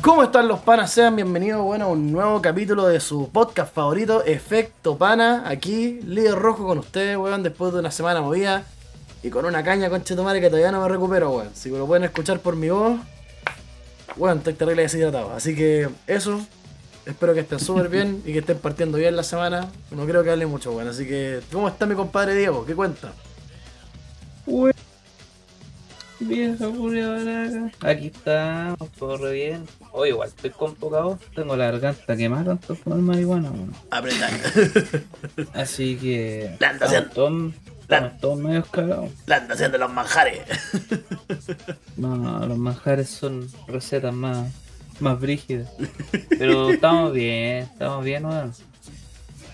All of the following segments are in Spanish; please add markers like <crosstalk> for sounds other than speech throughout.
¿Cómo están los panas? Sean bienvenidos bueno, a un nuevo capítulo de su podcast favorito, Efecto Pana. Aquí, líder rojo con ustedes, weón, después de una semana movida y con una caña con Chetumare que todavía no me recupero, weón. Si lo pueden escuchar por mi voz, weón, estoy terrible deshidratado. Así que eso, espero que estén súper bien y que estén partiendo bien la semana. No creo que hable mucho, weón. Así que, ¿cómo está mi compadre Diego? ¿Qué cuenta? Vieja culia baraca. Aquí estamos, todo re bien. Hoy igual estoy con poca voz, tengo la garganta quemada con todo fumar marihuana. Apretar. <laughs> Así que. La anda haciendo. estamos todos, medios cagados. La anda haciendo los manjares. <laughs> No, los manjares son recetas más, más brígidas. Pero estamos bien, estamos bien, weón.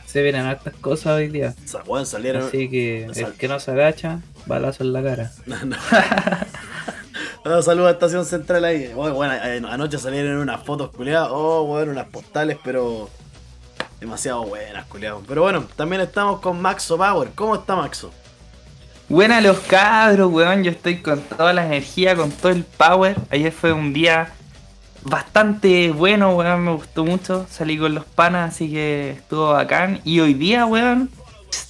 Se vienen hartas cosas hoy día. O sea, weón, salieron. Así que Sal- el que no se agacha, balazo en la cara. <laughs> No, <laughs> no. Saludos a Estación Central ahí. Oh, bueno, anoche salieron unas fotos culiadas. Oh, bueno, unas postales, pero demasiado buenas, culiadas. Pero bueno, también estamos con Maxo Power. ¿Cómo está Maxo? Buena los cabros, weón. Yo estoy con toda la energía, con todo el power. Ayer fue un día bastante bueno, weón. Me gustó mucho. Salí con los panas, así que estuvo bacán. Y hoy día, weón,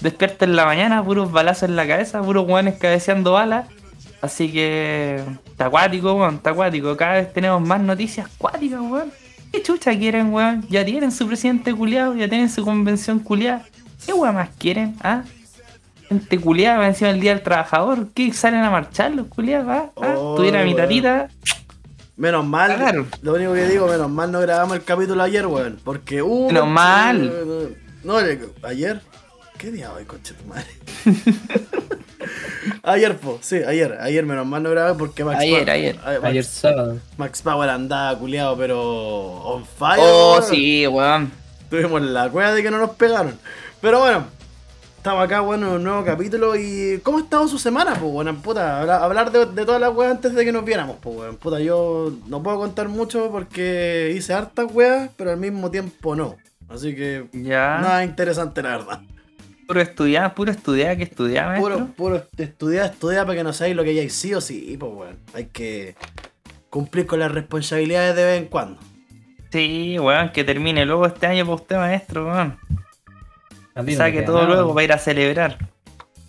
despierta en la mañana, puros balazos en la cabeza, puros weones cabeceando balas. Así que está acuático, weón, está acuático. Cada vez tenemos más noticias acuáticas, weón. ¿Qué chucha quieren, weón? Ya tienen su presidente culiado, ya tienen su convención culiada. ¿Qué weón más quieren, ah? Gente culiada, encima del Día del Trabajador. ¿Qué salen a marchar los culiados? ¿Ah? ¿Ah? Oh, Tuviera mi tatita. Menos mal, Cagaron. lo único que digo, menos mal no grabamos el capítulo ayer, weón. Porque, uh. Menos mal. No, ayer. ¿Qué día hoy, conche tu madre? <laughs> ayer, po, sí, ayer. Ayer, menos mal no grabé porque Max Ayer, Power- ayer. Ay, Max- Ayer sábado. Max Power andaba culiado, pero on fire. Oh, weón. sí, weón. Tuvimos la cueva de que no nos pegaron. Pero bueno, estamos acá, bueno, en un nuevo capítulo. ¿Y cómo ha estado su semana, pues, bueno, puta? Habla- Hablar de, de todas las weas antes de que nos viéramos, pues, weón. Puta, yo no puedo contar mucho porque hice hartas weas, pero al mismo tiempo no. Así que Ya. nada interesante, la verdad. Puro estudiar, puro estudiar, que estudiar. Puro, puro estudiar, estudiar para que no sabéis lo que hay sí o sí, pues, weón. Hay que cumplir con las responsabilidades de vez en cuando. Sí, weón, que termine luego este año para usted, maestro, weón. Saque todo nada. luego para ir a celebrar.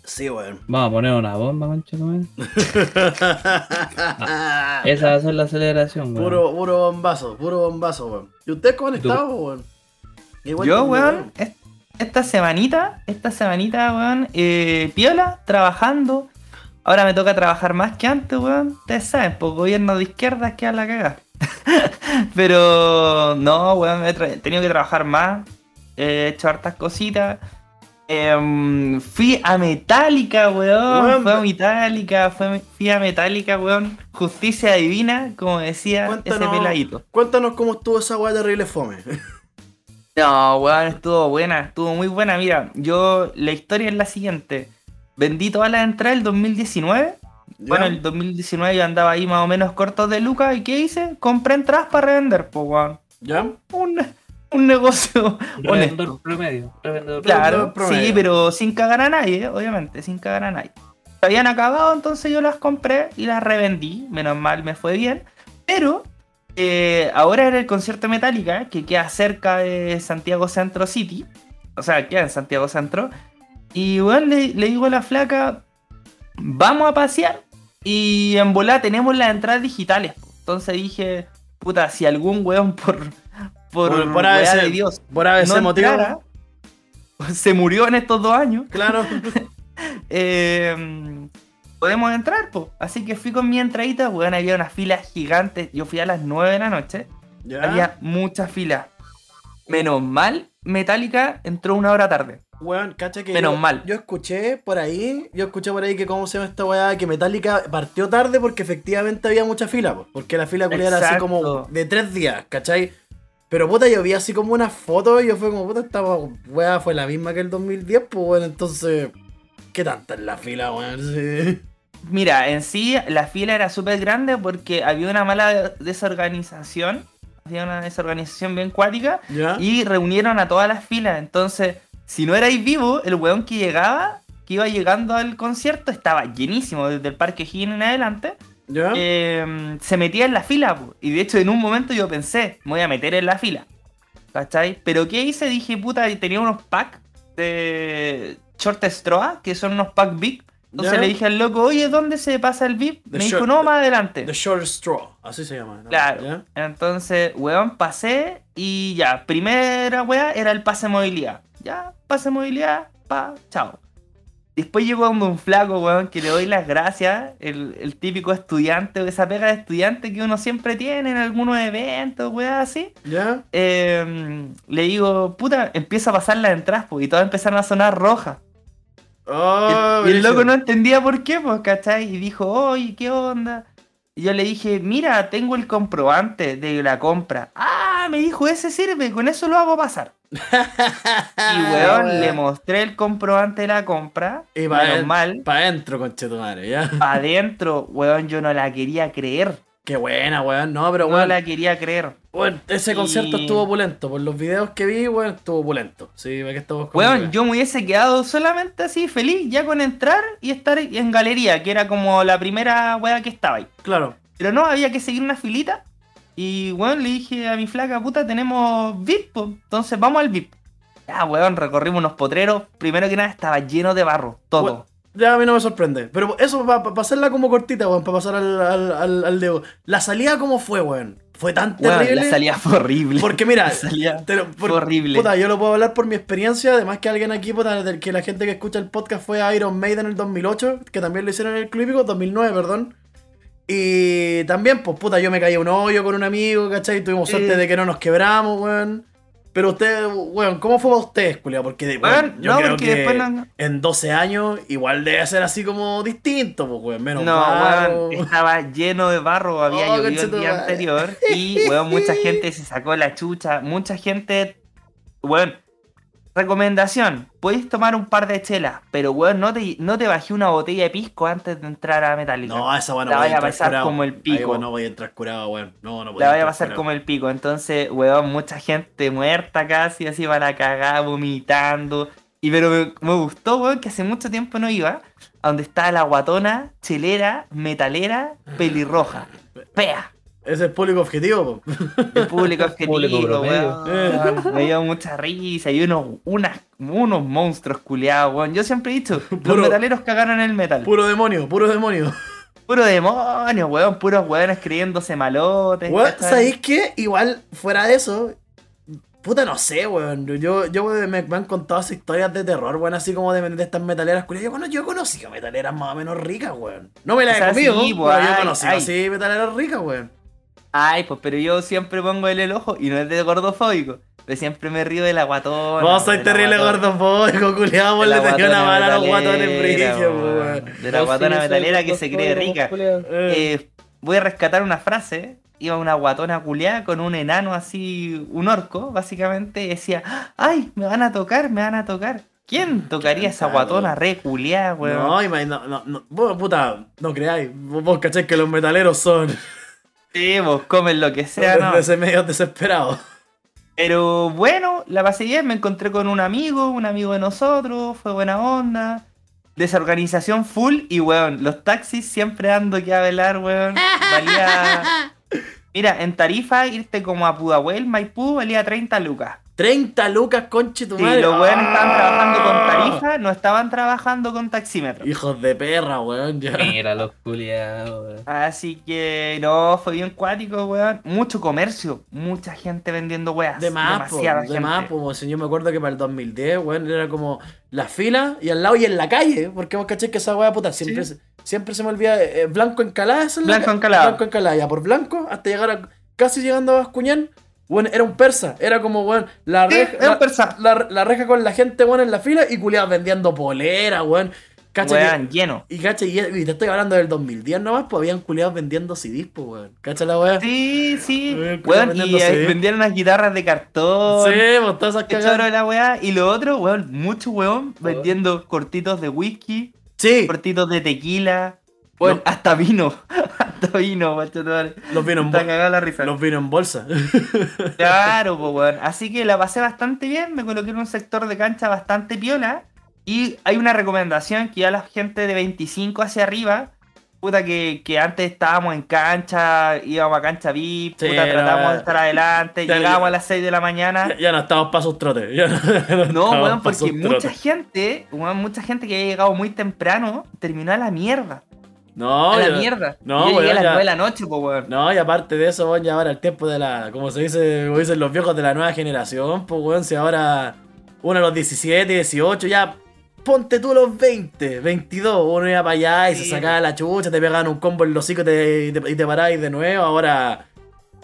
Sí, weón. Vamos a poner una bomba, mancho, ¿no? <laughs> Esa va a ser la celebración, weón. Puro, puro bombazo, puro bombazo, weón. ¿Y ustedes cómo han estado, weón? Yo, weón, es- esta semanita, esta semanita, weón, eh, piola, trabajando. Ahora me toca trabajar más que antes, weón. Ustedes saben, por gobierno de izquierda es que a la cagada. <laughs> Pero no, weón, he, he tenido que trabajar más. He hecho hartas cositas. Em, fui a Metallica, weón. Weón, Fui a Metallica, fue- fui a Metallica, weón. Justicia divina, como decía ese peladito. cuéntanos cómo estuvo esa weá terrible fome. <laughs> No, weón, estuvo buena, estuvo muy buena. Mira, yo, la historia es la siguiente. Vendí todas las entradas el 2019. Bueno, el 2019 yo andaba ahí más o menos corto de lucas. ¿Y qué hice? Compré entradas para revender, pues, weón. ¿Ya? Un, un negocio honesto. Revendedor promedio. Revendedor Claro, promedio. sí, pero sin cagar a nadie, obviamente, sin cagar a nadie. Se habían acabado, entonces yo las compré y las revendí. Menos mal me fue bien. Pero eh, ahora era el concierto Metallica, que queda cerca de Santiago Centro City. O sea, queda en Santiago Centro. Y bueno, le, le digo a la flaca, vamos a pasear. Y en volá tenemos las entradas digitales. Entonces dije, puta, si algún weón por... Por, Por- ABC de Dios Por ese no motivo. entrara, <laughs> se murió en estos dos años. Claro. <laughs> eh, podemos entrar, po. Así que fui con mi entradita, weón, había una fila gigante. Yo fui a las 9 de la noche. ¿Ya? Había mucha fila. Menos mal, Metallica entró una hora tarde. Weón, cacha que. Menos yo, mal. Yo escuché por ahí, yo escuché por ahí que cómo se llama esta weá, que Metallica partió tarde porque efectivamente había mucha fila, po, porque la fila culiada era así como de tres días, ¿cachai? Pero puta, yo vi así como una foto y yo fue como, puta, esta weá fue la misma que el 2010, pues bueno, entonces. ¿Qué tanta es la fila, weón? <laughs> Sí. Mira, en sí la fila era súper grande porque había una mala desorganización. Había una desorganización bien cuática. ¿Ya? Y reunieron a todas las filas. Entonces, si no erais vivo, el weón que llegaba, que iba llegando al concierto, estaba llenísimo desde el Parque Higgins en adelante. ¿Ya? eh, se metía en la fila. po. Y de hecho, en un momento yo pensé, me voy a meter en la fila. ¿Cachai? Pero ¿qué hice? Dije, puta, tenía unos packs de Short Straw, que son unos packs big. Entonces ¿Ya? le dije al loco, oye, ¿dónde se pasa el VIP? The Me dijo, no, más adelante. The Short Straw, así se llama. ¿no? Claro. ¿Ya? Entonces, weón, pasé y ya, primera weá era el pase de movilidad. Ya, pase de movilidad, pa, chao. Después llegó un flaco, weón, que le doy las gracias, el, el típico estudiante, o esa pega de estudiante que uno siempre tiene en algunos eventos, weá, así. ¿Ya? Eh, le digo, puta, empieza a pasar las entradas, pues, y todas empezaron a sonar rojas. Oh, Y el loco no entendía por qué, pues, ¿cachai? Y dijo, oye, ¿qué onda? Y yo le dije, mira, tengo el comprobante de la compra. Ah, me dijo, ese sirve, con eso lo hago pasar. <laughs> Y weón, le mostré el comprobante de la compra. Y Y pa' menos mal, Para adentro, conchetumare, ¿ya? adentro, weón, yo no la quería creer. Qué buena, weón. No, pero No weón. la quería creer. weón, ese concierto Y- estuvo opulento. Por los videos que vi, weón, estuvo opulento. Sí, que estamos con Weón, yo me hubiese quedado solamente así, feliz, ya con entrar y estar en galería, que era como la primera weá que estaba ahí. Claro. Pero no, había que seguir una filita. Y, weón, le dije a mi flaca, puta, tenemos VIP, po. entonces vamos al VIP. Ya, weón, recorrimos unos potreros. Primero que nada estaba lleno de barro, todo. Weón, Ya a mí no me sorprende. Pero eso, para pasarla como cortita, weón, para pasar al, al, al, al. La salida, ¿cómo fue, weón? Fue tan Weón, terrible. la salida fue horrible. Porque mira, La salida te lo- por- fue horrible. Puta, yo lo puedo hablar por mi experiencia. Además que alguien aquí, puta, del que la gente que escucha el podcast fue a Iron Maiden en el 2008, que también lo hicieron en el Club Hípico, 2009, perdón. Y también, pues puta, yo me caí a un hoyo con un amigo, ¿cachai? Tuvimos suerte de que no nos quebramos, weón. Pero usted, weón, ¿cómo fue para ustedes? Porque weón, yo no, creo porque que después no- en 12 años igual debe ser así como distinto, pues, weón. Menos No, barro. weón, estaba lleno de barro, había Oh, llovido el día anterior y, <laughs> weón, mucha gente se sacó la chucha, mucha gente, weón, recomendación, podéis tomar un par de chelas, pero, weón, no te, no te bajé una botella de pisco antes de entrar a Metallica. No, esa weón La voy a pasar curado. como el Ahí, pico. weón, no voy a entrar curado, weón. No, no voy La vaya a pasar curado. como el pico. Entonces, weón, mucha gente muerta casi, así para cagar, vomitando. Y pero me, me gustó, weón, que hace mucho tiempo no iba a donde estaba la guatona, chelera, metalera, pelirroja. Pea. Ese es el público objetivo, po. El público <laughs> objetivo, Público weón. Me dio mucha risa y unos, unas, unos monstruos culiados, weón. Yo siempre he dicho, los <laughs> Puro- metaleros cagaron el metal. Puro, Puro demonio, puro demonio. demonio, weón. Puros weones creyéndose malotes. Weón. ¿sabéis qué? Igual, fuera de eso, puta, no sé, weón. Yo, yo me, me han contado esas historias de terror, weón, así como de, de estas metaleras culiadas. Yo, yo he conocido metaleras más o menos ricas, weón. No me las O he comido, sí, pero yo he conocido así metaleras ricas, weón. Ay, pues, pero yo siempre pongo el, el ojo y no es de gordofóbico. Pero siempre me río de la guatona. Vos sois terrible guatona- gordofóbico, culiado, de le la tenía una mala a los guatones brillos. De la guatona metalera que se cree rica. Eh, Eh, voy a rescatar una frase. Iba una guatona culiada con un enano así, un orco, básicamente, y decía, ¡ay! Me van a tocar, me van a tocar. ¿Quién tocaría esa guatona re culiada, weón? No, no, no, no, vos, puta, no creáis. Vos, vos cacháis que los metaleros son Sí, vos comen lo que sea, ¿no? ese medio desesperados. Pero bueno, la pasé bien, me encontré con un amigo, un amigo de nosotros, fue buena onda. Desorganización full y weón, los taxis siempre dando que a velar, weón. Valía. <laughs> Mira, en Tarifa irte como a Pudahuel, Maipú, valía 30 lucas. 30 lucas, conche tu madre. los weones estaban ¡Ah! trabajando con Tarifa, no estaban trabajando con taxímetro. Hijos de perra, weón, ya. Mira los culiados, weón. Así que no, fue bien cuático, weón. Mucho comercio, mucha gente vendiendo weas. De más, po, demasiada de gente. más, po, si yo me acuerdo que para el 2010, weón, era como la fila y al lado y en la calle, porque vos caché que esa weá puta siempre, Sí. se- siempre se me olvida, eh, Blanco Encalada, es la Blanco ca- Encalada. Blanco Encalada, ya por Blanco, hasta llegar a, casi llegando a Bascuñán, weón, era un persa, era como, weón, la Sí, reja, era un la, persa. la- la reja con la gente, weón, en la fila y culiados vendiendo polera, weón, cacha que- Weón, lleno. y cacha, y, y te estoy hablando del 2010 nomás, pues habían culiados vendiendo CDs, pues, weón, cacha la weá. Sí, sí. Weón, vendiendo y CD. vendieron unas guitarras de cartón. Sí, pues todas esas cagadas. la weá. Y lo otro, weón, mucho weón vendiendo cortitos de whisky, Sí, cortitos de tequila. Weón, No. hasta vino. <laughs> hasta vino, macho. los vino en bolsa. Los vino en bolsa. Claro, pues weón. Así que la pasé bastante bien. Me coloqué en un sector de cancha bastante piola. Y hay una recomendación que ya la gente de 25 hacia arriba. puta, que, que antes estábamos en cancha, íbamos a cancha VIP, Sí, puta, tratábamos de estar adelante, ya- llegábamos a las 6 de la mañana. Ya, ya no estamos trotes. ya no- <laughs> weón, porque mucha gente, weón, mucha gente que había llegado muy temprano, terminó a la mierda. No, a la mierda. No, Yo llegué weón, a las ya- 9 de la noche, pues, weón. No, y aparte de eso, weón, ya ahora el tiempo de la. Como se dice, como dicen los viejos de la nueva generación, pues weón, si ahora uno a los 17, 18, ya ponte tú los 20, 22, uno iba para allá y Sí. se sacaba la chucha, te pegaban un combo en los hocico y te, y te, y te paráis de nuevo, ahora.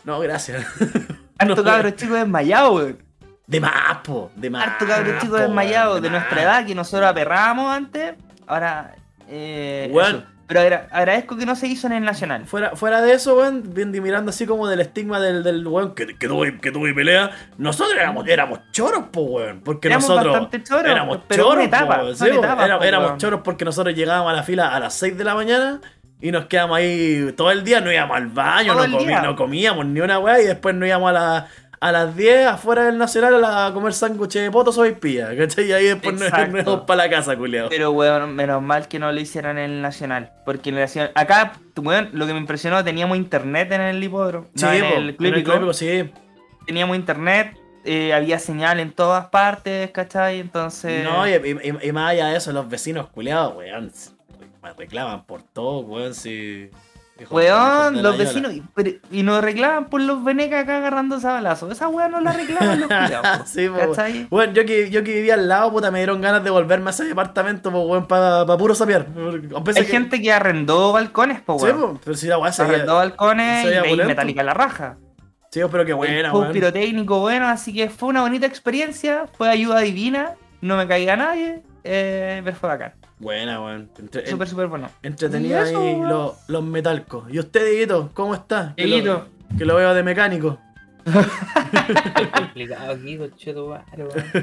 No, gracias. <laughs> Harto No. cabros chicos desmayados, weón. De más, po, de más. Harto cabros chicos desmayados de más. nuestra edad que nosotros aperrábamos antes. Ahora, eh. Weón. eso. Pero agra- agradezco que no se hizo en el Nacional. Fuera, fuera de eso, weón, mirando así como del estigma del, del weón que, que, tuvo, y- que tuvo y pelea, nosotros éramos, éramos choros, po, weón. Porque Éramos nosotros. bastante choros, éramos pero choros, una etapa, po, sí, etapas, era- po, éramos choros porque nosotros llegábamos a la fila a las 6 de la mañana y nos quedamos ahí todo el día, no íbamos al baño, no, día. no comíamos ni una weá y después nos íbamos a, la- a las 10 afuera del Nacional a, comer sándwiches de poto sopaipilla, ¿cachai? Y ahí después nos, Exacto. nos para la casa, culiao. Pero, weón, menos mal que no lo hicieron en el Nacional. Porque en el Nacional. Acá, weón, lo que me impresionó, teníamos internet en el hipódromo. Sí, no, en el Clípico. Sí. Teníamos internet, eh, había señal en todas partes, ¿cachai? Entonces. No, y, y- y más allá de eso, los vecinos culiados, weón, me reclaman por todo, weón, si... Weón, los vecinos. Y, pero- y nos reclaman por los venecas acá agarrando sabalazos. Esa weón no la reclaman los culiados. <laughs> sí, ¿Cachai? Weón, yo que, yo que vivía al lado, puta, me dieron ganas de volverme a ese departamento, pues, weón, para puro sapear. Hay que- gente que arrendó balcones, po, Sí, weón. po, pero si la weá se arrendó balcones se y opulento. metálica en la raja. Sí, pero qué buena, show weón. pirotécnico bueno, así que fue una bonita experiencia, fue ayuda divina, no me caiga nadie, eh, pero fue bacán. Buena, weón. Entre- Súper, súper bueno. entretenido eso, ahí los, los metalcos. ¿Y usted, Dieguito, cómo está? Que lo-. Que lo veo de mecánico. Estoy <laughs> complicado aquí, cocheto, weón.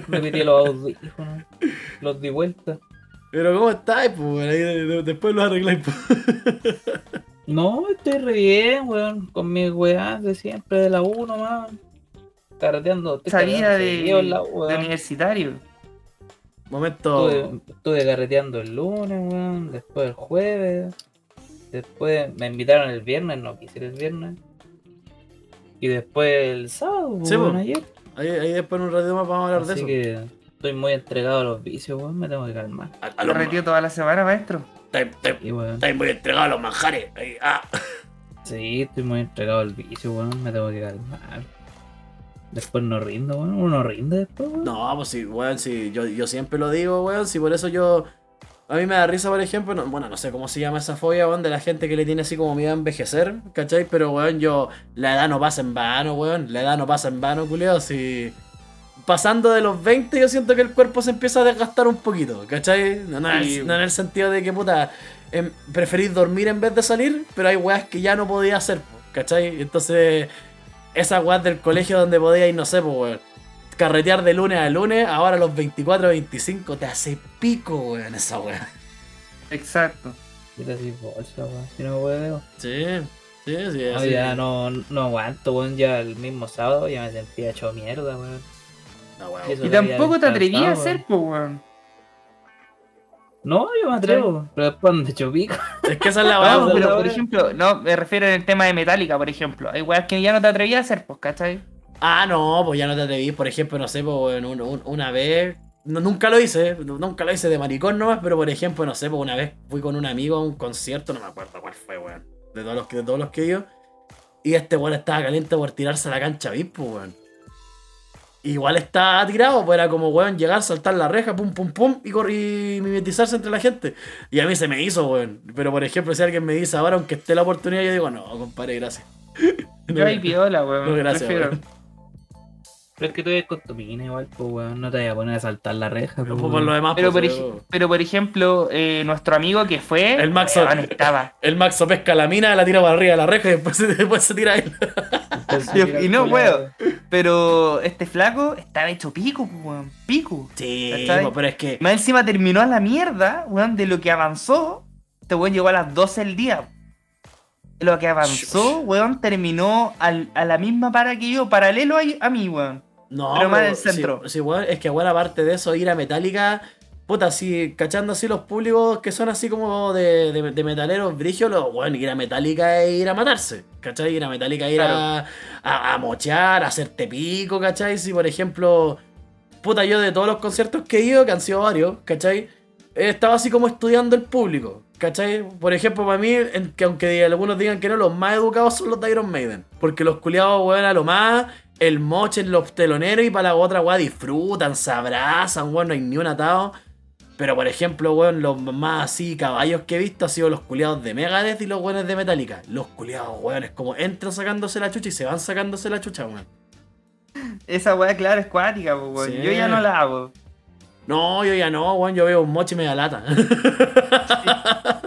Me metí los audífonos, los di vuelta. Pero ¿cómo estáis, pues, weón? Ahí de- de- después lo arregláis, pues. <laughs> No, estoy re bien, weón. Con mis weas de siempre de la 1, man. Carreteando. estoy Esa vida carreteando de, la U, de universitario. Momento. Estuve, estuve carreteando el lunes, weón. Después el jueves. Después me invitaron el viernes, no quise ir el viernes. Y después el sábado, Sí, weón, po. ayer. Ahí, ahí después en un ratito más vamos a hablar de Así eso. que estoy muy entregado a los vicios, weón. Me tengo que calmar. Lo toda la semana, maestro. Estáis- estáis- Y weón. estáis muy entregados a los manjares. Ahí, ah. Sí, estoy muy entregado al vicio, weón. Me tengo que calmar. Después no rindo, weón. Uno no rinde después, weón. No, pues sí, weón, sí. Yo, yo siempre lo digo, weón. Si por eso yo. A mí me da risa, por ejemplo. no- bueno, no sé cómo se llama esa fobia, weón, de la gente que le tiene así como miedo a envejecer, ¿cachai? Pero, weón, yo. La edad no pasa en vano, weón. La edad no pasa en vano, culiao. Si. Pasando de los 20, yo siento que el cuerpo se empieza a desgastar un poquito, ¿cachai? No, no, Sí. no en el sentido de que, puta, em, preferís dormir en vez de salir, pero hay weas que ya no podía hacer, ¿cachai? Entonces, esas weas del colegio donde podía ir, no sé, pues, weón. Carretear de lunes a lunes, ahora a los 24, 25, te hace pico, weón, esa wea. Exacto. Mira si bolsa, weón. Si no puedo. Sí, sí, sí. No, así. ya no, no aguanto, weón. Ya el mismo sábado ya me sentía hecho mierda, weón. No, weón. Y tampoco te atrevías a hacer, po, weón. No, yo me atrevo. Pero después me hecho pico. Es que esa es la wea, <laughs> No, weón. pero por ejemplo, no, me refiero en el tema de Metallica, por ejemplo. Hay weas que ya no te atrevías a hacer, pues, ¿cachai? Ah, no, pues ya no te atrevís. Por ejemplo, no sé, pues, un- una vez. no- nunca lo hice, nunca lo hice de maricón nomás, pero por ejemplo, no sé, pues una vez fui con un amigo a un concierto, no me acuerdo cuál fue, weón. De todos los que, de todos los que yo. Y este weón estaba caliente por tirarse a la cancha VIP, pues, weón. Igual estaba tirado, pues era como, weón, llegar, saltar la reja, pum, pum, pum, y, cor- y mimetizarse entre la gente. Y a mí se me hizo, weón. Pero por ejemplo, si alguien me dice ahora, aunque esté la oportunidad, yo digo, no, compadre, gracias. <laughs> Yo ahí piola, weón. No, gracias, prefiero. weón. Pero es que tú eres con tu mina igual, pues, weón. No te vayas a poner a saltar la reja, Pero pues, por weón. lo demás, Pero por, pues, ej- pero por ejemplo, eh, nuestro amigo que fue. El Maxo. weón, estaba. <laughs> El Maxo pesca la mina, la tira para arriba de la reja y después, se- <laughs> después se tira él. Mira, y no culiao, Pero este flaco estaba hecho pico, pues, weón. Pico. Sí, ¿Cachai? po, pero es que. Más encima terminó a la mierda, weón, de lo que avanzó. Este weón llegó a las 12 del día. De lo que avanzó, weón, terminó al- a la misma para que yo, paralelo a, a mí, weón. No, pero más pero del centro. Sí, sí, weón, es que, bueno, aparte de eso, ir a Metallica puta, así, cachando así los públicos que son así como de, de, de metaleros brigios, los, bueno, ir a Metallica e ir a matarse, ¿cachai? Ir a Metallica e ir a, a, a mochear, a hacerte pico, ¿cachai? Si, por ejemplo, puta, yo de todos los conciertos que he ido, que han sido varios, ¿cachai? He estado así como estudiando el público, ¿cachai? Por ejemplo, para mí, en- que aunque algunos digan que no, los más educados son los de Iron Maiden. Porque los culiados, weón, a lo más, el moche en los teloneros y para la otra, weón, disfrutan, se abrazan, weón, no hay ni un atado. Pero por ejemplo, weón, los más así caballos que he visto han sido los culiados de Megadeth y los weones de Metallica. Los culiados, weón, es como entran sacándose la chucha y se van sacándose la chucha, weón. Esa weá, claro, es cuática, weón. Sí. Yo ya no la hago. No, yo ya no, weón, yo veo un mochi media lata. <laughs>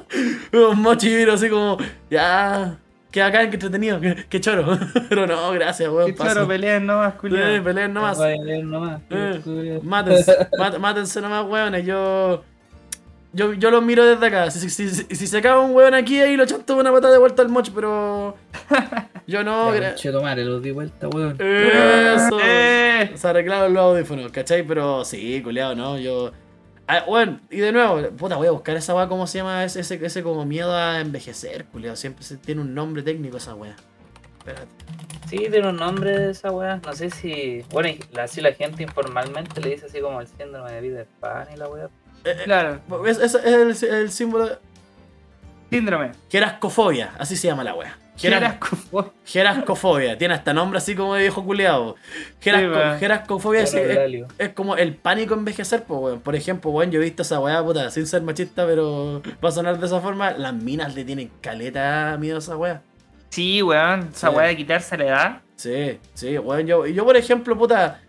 un mochi y miro así como, ya, qué acá, qué entretenido, qué choro. <laughs> Pero no, gracias, weón. Paso. claro, pelean nomás, Eh, culiao. peleen nomás. Leer nomás. Eh, mátense, <laughs> mát- mátense nomás, weones. Yo, yo, yo los miro desde acá. Si, si, si, si se acaba un weón aquí, ahí lo chanto una patada de vuelta al moch, pero. <laughs> Yo no, Che, tomare, lo di vuelta, weón. Eso. Eh. Se arreglaron los audífonos, ¿cachai? Pero sí, culiado, ¿no? Yo. Ah, bueno, y de nuevo, puta, voy a buscar esa weá, ¿cómo se llama? Ese, ese, ese como miedo a envejecer, culiado. Siempre se, tiene un nombre técnico esa weá. Espérate. Sí, tiene un nombre de esa weá. No sé si. Bueno, y la- así la gente informalmente le dice así como el síndrome de vida pan y la weá. Claro, Es, es- es el, el símbolo. de- síndrome. Gerascofobia, así se llama la weá. Geras- Gerasco- Gerascofobia, tiene hasta nombre así como de viejo culeado. Gerasco, Sí, gerascofobia es, es- es como el pánico envejecer, pues, weón. Por ejemplo, weón, yo he visto esa weá, puta, sin ser machista, pero va a sonar de esa forma, las minas le tienen caleta miedo a esa weá. Sí, weón, esa Sí. weá de quitarse la edad. Sí, sí, weón, yo, yo por ejemplo, puta,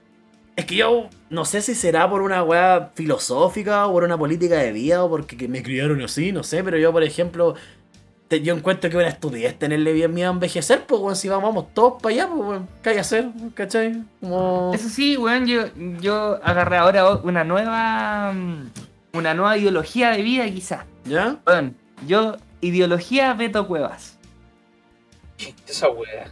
es que yo no sé si será por una weá filosófica o por una política de vida o porque que me criaron así, no sé, pero yo, por ejemplo, te- yo encuentro que una estupidez tenerle bien miedo a envejecer, pues, weón, si vamos, vamos todos para allá, pues, weón, ¿qué hay que hacer? ¿Cachai? Como... Eso sí, weón, yo, yo agarré ahora una nueva. Una nueva ideología de vida, quizás. ¿Ya? Weón, yo, ideología Beto Cuevas. Esa weá.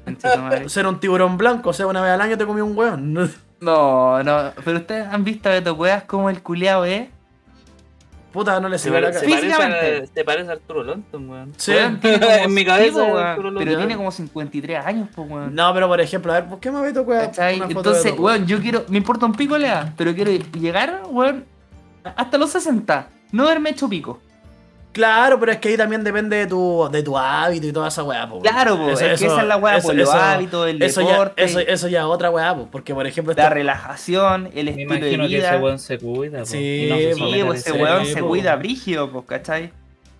Ser un tiburón blanco, o sea, una vez al año te comí un weón. <laughs> No, no, pero ustedes han visto a Beto Cuevas como el culeado es. Puta, no le Se, la se cara. parece Físicamente. a, se parece a Arturo Lonton, weón. Sí. Weón, tiene <laughs> como- En mi cabeza weón, Arturo pero tiene como 53 años, pues, weón. No, pero por ejemplo, a ver, ¿por qué me meto weón? Entonces, weón, yo quiero, me importa un pico la edad, pero quiero llegar, weón, hasta los 60. No haberme hecho pico. Claro, pero es que ahí también depende de tu, de tu hábito y toda esa weá, po. Claro, po, Eso- es que esa es la weá, eso- por los hábitos, el eso deporte, Ya, eso, eso ya es otra weá, po, porque por ejemplo... la este- relajación, el Me estilo de imagino que vida. ese weón se cuida, po, Sí, y no se po, Sí, ese weón se po. cuida brígido, pues, ¿cachai?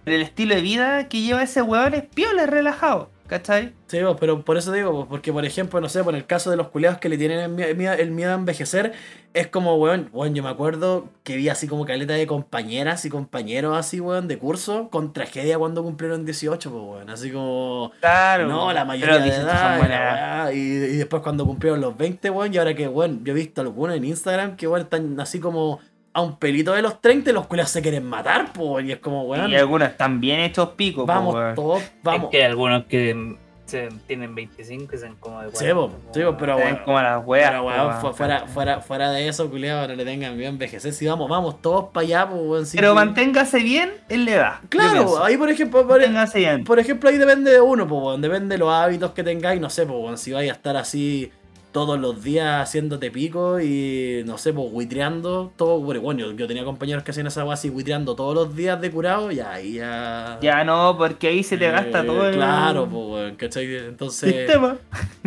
Pero el estilo de vida que lleva ese weón es piola, es relajado, ¿cachai? Sí, pero por eso digo, porque por ejemplo, no sé, por el caso de los culeados que le tienen el mie- el miedo, el miedo a envejecer, es como, weón, weón, yo me acuerdo que vi así como caleta de compañeras y compañeros así, weón, de curso, con tragedia cuando cumplieron 18, pues, weón, así como... Claro. No, la mayoría de edad, weá, y, y después cuando cumplieron los 20, weón, y ahora que, weón, yo he visto algunos en Instagram que, weón, están así como a un pelito de los 30 y los culeados se quieren matar, pues, weón, y es como, weón, Y algunos están bien hechos picos, vamos weón. todos, vamos. Es que hay algunos que se, tienen 25 y se como de Sí, po, sí, po, pero ven como las weas, Pero, weón, weón. fu- fuera, fuera, fuera de eso, culiado, no le tengan miedo a envejecer. Si vamos, vamos todos para allá, pues, weón. sí, Pero sí. manténgase bien en la edad. Claro, ahí por ejemplo, por, Manténgase bien. por ejemplo, ahí depende de uno, pues, weón. Depende de los hábitos que tengáis, no sé, pues, weón. Si vais a estar así todos los días haciéndote pico y, no sé, pues, buitreando todo. Bueno, yo, yo tenía compañeros que hacían esa weá así, buitreando todos los días de curado, y ahí ya. Ya no, porque ahí se te Eh, gasta todo el Claro, pues, ¿cachai? Entonces. sistema.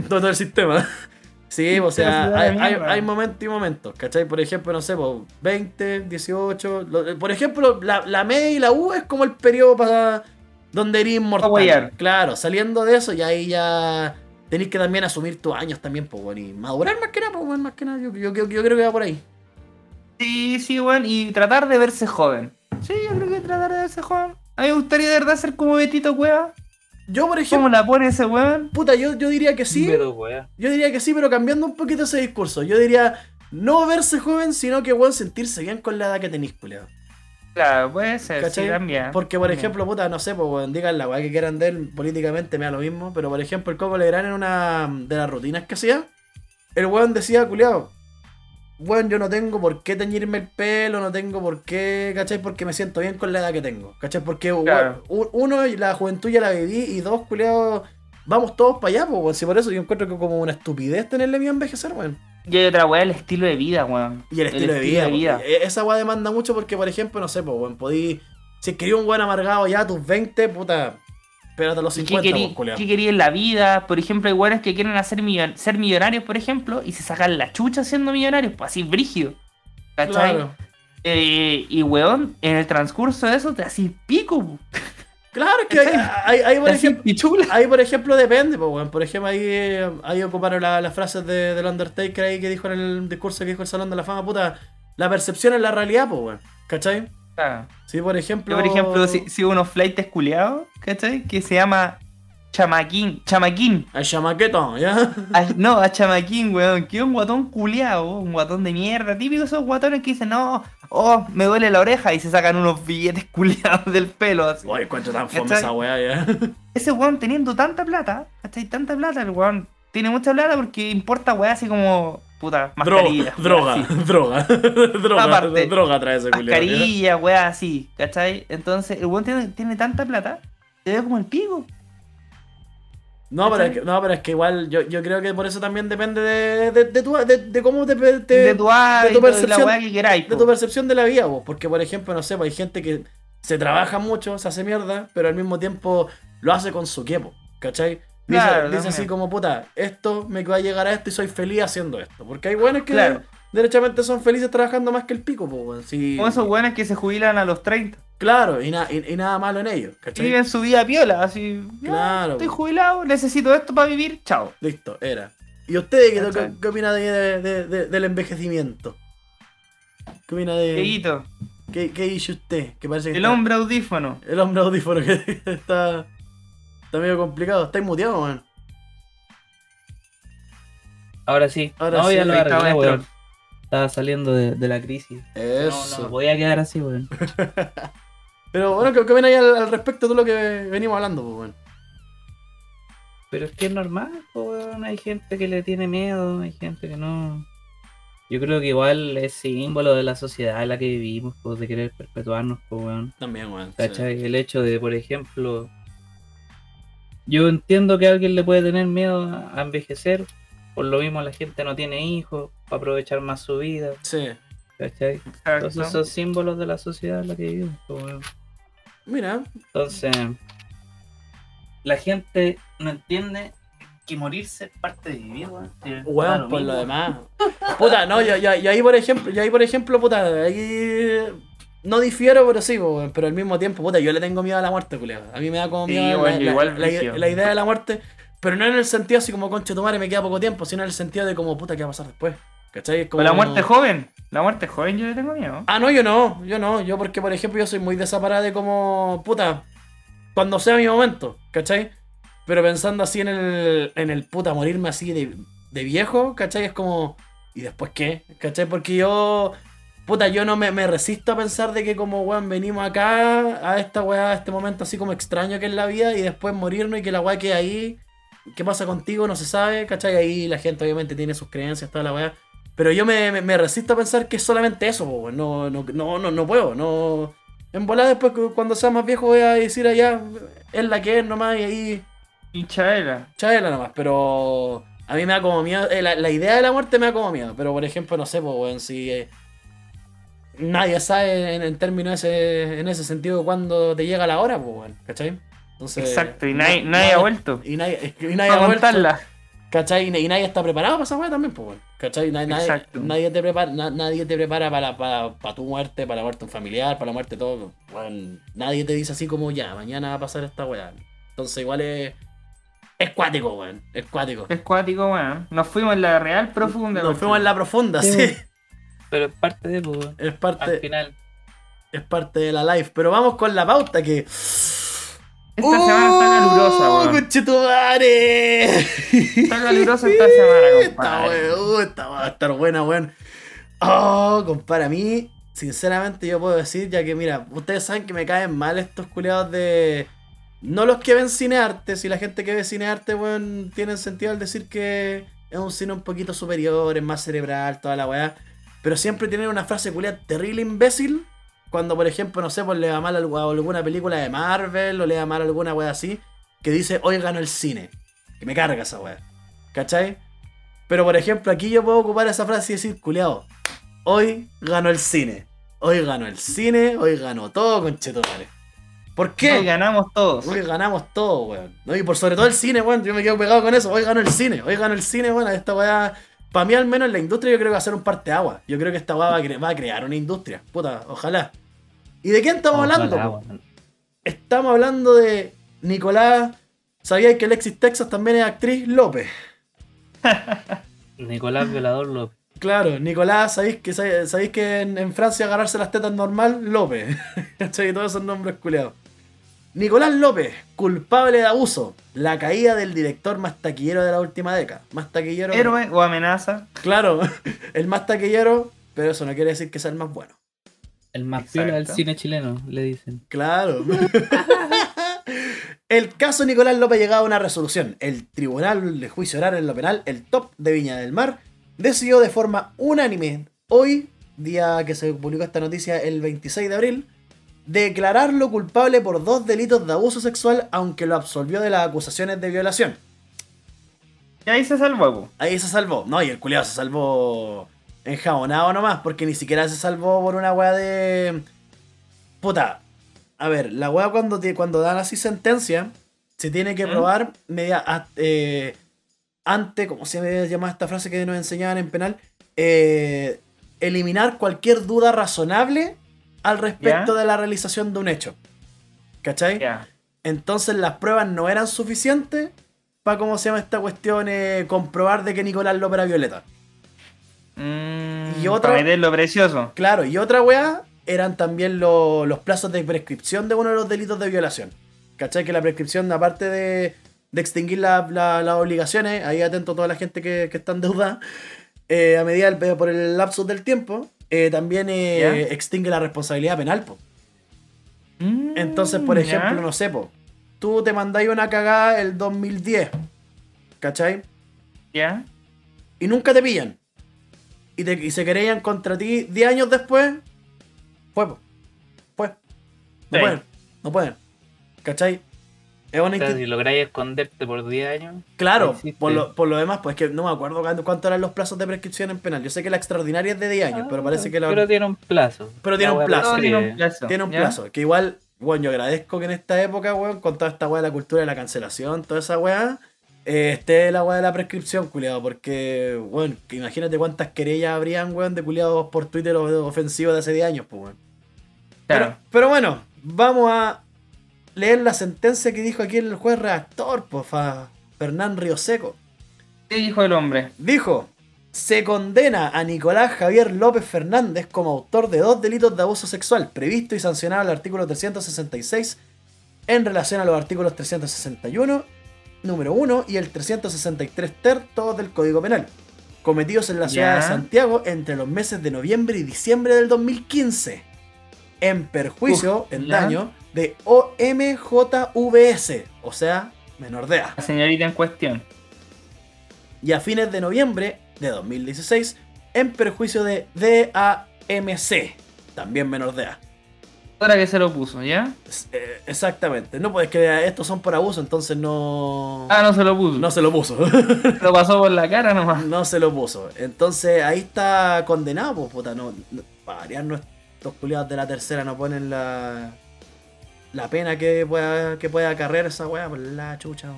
todo el sistema. Sí, o Pero se sea, hay, momentos y momentos, ¿cachai? Por ejemplo, no sé, pues, 20, 18. lo- por ejemplo, la, la media y la U es como el periodo para donde eres inmortal. Claro, saliendo de eso, y ahí ya tenéis que también asumir tus años también, pues, bueno, y madurar más que nada, pues, bueno, más que nada. Yo, yo, yo- yo creo que va por ahí. Sí, sí, weón. Y tratar de verse joven. Sí, yo creo que tratar de verse joven. A mí me gustaría de verdad ser como Betito Cueva. Yo, por ¿Cómo ejemplo, la pone ese weón? puta, yo, yo diría que sí. Pero. Yo diría que sí, pero cambiando un poquito ese discurso. Yo diría no verse joven, sino que, bueno, sentirse bien con la edad que tenéis, culiao. Claro, puede ser, sí, también. Porque, por también. ejemplo, puta, no sé, pues, weón, digan la weá que quieran de él, políticamente me da lo mismo, pero por ejemplo, el Coco Legrand en una de las rutinas que hacía, el weón decía, culiao, bueno, yo no tengo por qué teñirme el pelo, no tengo por qué, ¿cachai? Porque me siento bien con la edad que tengo, ¿cachai? Porque Claro. weón, uno, la juventud ya la viví y dos, culiados, vamos todos para allá, pues, si por eso yo encuentro que como una estupidez tenerle miedo a envejecer, weón. Y hay otra weá, el estilo de vida, weón. Y el estilo, de vida. E- Esa weá demanda mucho porque, por ejemplo, no sé, pues, weón, podí. Si querías un buen amargado ya a tus 20, puta. Espérate a los ¿Y ¿Qué 50, querí, pues, culiao. qué querí en la vida? Por ejemplo, hay weones que quieren hacer millon- ser millonarios, por ejemplo, y se sacan la chucha siendo millonarios, pues así brígido. ¿Cachai? Claro. Eh, y weón, en el transcurso de eso te haces pico. Claro, es que hay, hay, hay, por <laughs> ejemplo. Ahí, por ejemplo, depende, pues, weón. Por ejemplo, ahí, ahí ocuparon la- las frases de, del Undertaker ahí que dijo en el discurso que dijo el Salón de la Fama, puta. La percepción es la realidad, pues, weón. ¿Cachai? Ah. Sí, por ejemplo. Yo, por ejemplo, si, si unos flightes culiados, ¿cachai? Que se llama Chamaquín. Chamaquín. Al chamaqueto, ¿ya? <laughs> A- no, a Chamaquín, weón. Que un guatón culiado, un guatón de mierda. Típico esos guatones que dicen, no, oh, me duele la oreja y se sacan unos billetes <laughs> culiados del pelo. Así. Oye, encuentro tan fome esa weá, ya. <laughs> Ese weón teniendo tanta plata, ¿cachai? Tanta plata, el weón tiene mucha plata porque importa weá así como, puta, mascarilla. Droga, droga, droga, droga, Aparte, droga trae ese culiao, ¿ya? Mascarilla, weá, así, ¿cachai? Entonces, el weón tiene, tiene tanta plata, se ve como el pico. No pero, es que, no, pero es que igual yo, yo creo que por eso también depende de, de, de, tu, de, de cómo te, te- de tu hábito, la percepción- weá que queráis. de tu percepción de la vida, vos. Porque, por ejemplo, no sé, pues, hay gente que se trabaja mucho, se hace mierda, pero al mismo tiempo lo hace con su quepo, ¿cachai? Dice, Claro, dice así como, puta, esto me va a llegar a esto y soy feliz haciendo esto. Porque hay buenos que Claro. Derechamente son felices trabajando más que el pico, pues, weón. Sí, Como esos weones que se jubilan a los 30. Claro, y, na- y, y nada malo en ello, Y ¿cachai? viven su vida piola, así. ya, Claro, Estoy po. jubilado, necesito esto para vivir, chao. Listo, era. ¿Y usted qué, qué, qué opina de, de- de- de- del envejecimiento? ¿Qué opina de.? ¿Qué, qué dice usted? Que parece que el está- hombre audífono. El hombre audífono <laughs> que está. Está medio complicado. Está muteado, man. Ahora sí. Ahora no, sí, ya lo arreglé. Estaba saliendo de, de la crisis. No, Eso. no me podía quedar así, weón. <laughs> Pero bueno, ¿qué, qué opinas ahí al, al respecto de lo que venimos hablando, pues, weón? Pero es que es normal, po, weón. Hay gente que le tiene miedo, hay gente que no. Yo creo que igual es símbolo de la sociedad en la que vivimos, pues, de querer perpetuarnos, pues, weón. También, weón. sí. ¿Cachai? El hecho de, por ejemplo, yo entiendo que alguien le puede tener miedo a envejecer, por lo mismo la gente no tiene hijos, para aprovechar más su vida, Sí. ¿cachai? Exacto. Entonces son símbolos de la sociedad en la que vivimos, pues. Mira, Entonces, la gente no entiende que morirse es parte de vivir, weón. Sí, por mismo. lo demás. Puta, no, ya, ya, y ahí por ejemplo, y ahí por ejemplo, puta, ahí. No difiero, pero sí, weón, pero al mismo tiempo, puta, yo le tengo miedo a la muerte, culiao. A mí me da como Sí, miedo yo la- igual, la idea de la muerte, pero no en el sentido así como conche tu madre me queda poco tiempo, sino en el sentido de como, puta, ¿qué va a pasar después? ¿Cachai? Como... Con la muerte joven. La muerte joven yo le tengo miedo. Ah, no, yo no, yo no, yo porque por ejemplo yo soy muy desaparada de como, puta, cuando sea mi momento, ¿cachai? Pero pensando así en el, en el puta, morirme así de, de viejo, ¿cachai? Es como, ¿y después qué? ¿Cachai? Porque yo, puta, yo no me, me resisto a pensar de que como, weón, venimos acá a esta weá, a este momento así como extraño que es la vida y después morirnos y que la weá quede ahí. ¿Qué pasa contigo? No se sabe, ¿cachai? Ahí la gente obviamente tiene sus creencias, toda la weá. Pero yo me, me- me resisto a pensar que es solamente eso, po, no, no, no, no, no puedo, no. En volada después cu- cuando sea más viejo voy a decir allá, es la que es nomás y ahí, Hinchadera. chavela nomás, pero a mí me da como miedo, eh, la, la idea de la muerte me da como miedo, pero por ejemplo, no sé, pues, weón, si eh, nadie sabe en, en términos ese, en ese sentido cuándo te llega la hora, pues, weón, ¿cachai? Entonces, Exacto, y na- nadie, nadie ha vuelto. Y nadie, y nadie ha vuelto. ¿Cachai? Y, na- y nadie está preparado para esa weá también, pues, weón. ¿Cachai? Na- nadie, Exacto. nadie te prepara, na- nadie te prepara para, para, para tu muerte, para la muerte de un familiar, para la muerte de todo. Weón, nadie te dice así como ya, mañana va a pasar esta weá. Entonces igual es. Es cuático, weón. Es cuático. Es cuático, weón. Nos fuimos en la real profunda. Nos fuimos en la profunda, Sí. Pero es parte de, pues, weón. Es Al parte, final. es parte de la live. Pero vamos con la pauta que. Esta semana está calurosa, ¡Oh, weón. conchetumare! Está calurosa esta semana, <laughs> Esta compadre. weón, esta va a estar buena, weón. Oh, compadre, a mí, sinceramente, yo puedo decir, ya que mira, ustedes saben que me caen mal estos culiados de. No los que ven cinearte, si la gente que ve cinearte, weón, tienen sentido al decir que es un cine un poquito superior, es más cerebral, toda la weá. pero siempre tienen una frase culia terrible imbécil. Cuando, por ejemplo, no sé, pues le va mal a alguna película de Marvel o le va mal a alguna wea así, que dice, hoy ganó el cine. Que me carga esa wea. ¿Cachai? Pero, por ejemplo, aquí yo puedo ocupar esa frase y decir, culiao, hoy ganó el cine. Hoy ganó el cine, hoy ganó todo, conchetumare. ¿Por qué? Hoy ganamos todos. Hoy ganamos todo, weón. ¿No? Y por sobre todo el cine, weón. Yo me quedo pegado con eso. Hoy ganó el cine. Hoy ganó el cine, weón. Esta weá. Para mí, al menos en la industria, yo creo que va a ser un parte agua. Yo creo que esta weá va, a va a crear una industria. Puta, ojalá. ¿Y de quién estamos Ojalá, hablando? Estamos hablando de Nicolás. ¿Sabíais que Alexis Texas también es actriz? López. <laughs> Nicolás Violador López. Claro, Nicolás, ¿sabéis que, sabéis que en, en Francia agarrarse las tetas es normal? López. <laughs> ¿Cachai? Todos esos nombres culeados. Nicolás López, culpable de abuso. La caída del director más taquillero de la última década. Más taquillero. Héroe o amenaza. Claro, <laughs> el más taquillero, pero eso no quiere decir que sea el más bueno. El más Exacto. piola del cine chileno, le dicen. Claro. <laughs> el caso Nicolás López llegaba a una resolución. El Tribunal de Juicio Oral en lo Penal, el top de Viña del Mar, decidió de forma unánime, hoy, día que se publicó esta noticia, el 26 de abril, declararlo culpable por dos delitos de abuso sexual, aunque lo absolvió de las acusaciones de violación. Y ahí se salvó. Ahí se salvó. No, y el culiado se salvó enjabonado nomás, porque ni siquiera se salvó por una weá de. Puta. A ver, la weá cuando, te- cuando dan así sentencia, se tiene que ¿Mm? probar media, a- eh, ante, ¿cómo se llama esta frase que nos enseñaban en penal? Eh, eliminar cualquier duda razonable al respecto de la realización de un hecho. ¿Cachai? Entonces las pruebas no eran suficientes para, ¿cómo se llama esta cuestión? Eh, comprobar de que Nicolás López era violeta. Mm, Y otra- Para meterlo precioso. Claro, y otra weá eran también lo- los plazos de prescripción de uno de los delitos de violación. ¿Cachai? Que la prescripción, aparte de, de extinguir la- la- las obligaciones, ahí atento a toda la gente que, que está en deuda, eh, a medida del- por el lapso del tiempo, eh, también eh, extingue la responsabilidad penal. po. Mm, Entonces, por ejemplo, no sé, po, tú te mandáis una cagada el 2010, ¿cachai? Ya. Y nunca te pillan. Y, te- y se querellan contra ti 10 años después, pues, pues. No Sí. pueden, no pueden. ¿Cachai? Es una O sea, insti- si lográis esconderte por 10 años. Claro, por lo, por lo demás, pues que no me acuerdo cuánto, eran los plazos de prescripción en penal. Yo sé que la extraordinaria es de 10 años, Ah, pero parece que la, Pero tiene un plazo. Pero tiene un plazo. Tiene un plazo. tiene un ¿ya? plazo. Que igual, bueno, yo agradezco que en esta época, weón, con toda esta weá de la cultura de la cancelación, toda esa weá, eh, esté la weá de la prescripción, culiado. Porque, bueno, imagínate cuántas querellas habrían, weón, de culiados por Twitter ofensivos de hace 10 años, pues, weón. Claro. Pero, pero bueno, vamos a leer la sentencia que dijo aquí el juez redactor, pues, Fernán Rioseco. ¿Qué dijo el hombre? Dijo, se condena a Nicolás Javier López Fernández como autor de dos delitos de abuso sexual, previsto y sancionado al artículo 366 en relación a los artículos 361, número 1 y el 363 ter, todos del Código Penal, cometidos en la ciudad de Santiago entre los meses de noviembre y diciembre del 2015, en perjuicio, Uf, en daño, de OMJVS, o sea, menor de edad La señorita en cuestión. y a fines de noviembre de 2016 en perjuicio de DAMC, también menor de edad. Ahora que se lo puso, ¿ya? Eh, exactamente. No, pues es que estos son por abuso, entonces no. Ah, no se lo puso. No se lo puso. <laughs> Lo pasó por la cara nomás. no se lo puso. Entonces ahí está condenado, pues puta. No, no- para variar, estos culiados de la tercera no ponen la. La pena que pueda, que pueda acarrear esa weá por la chucha.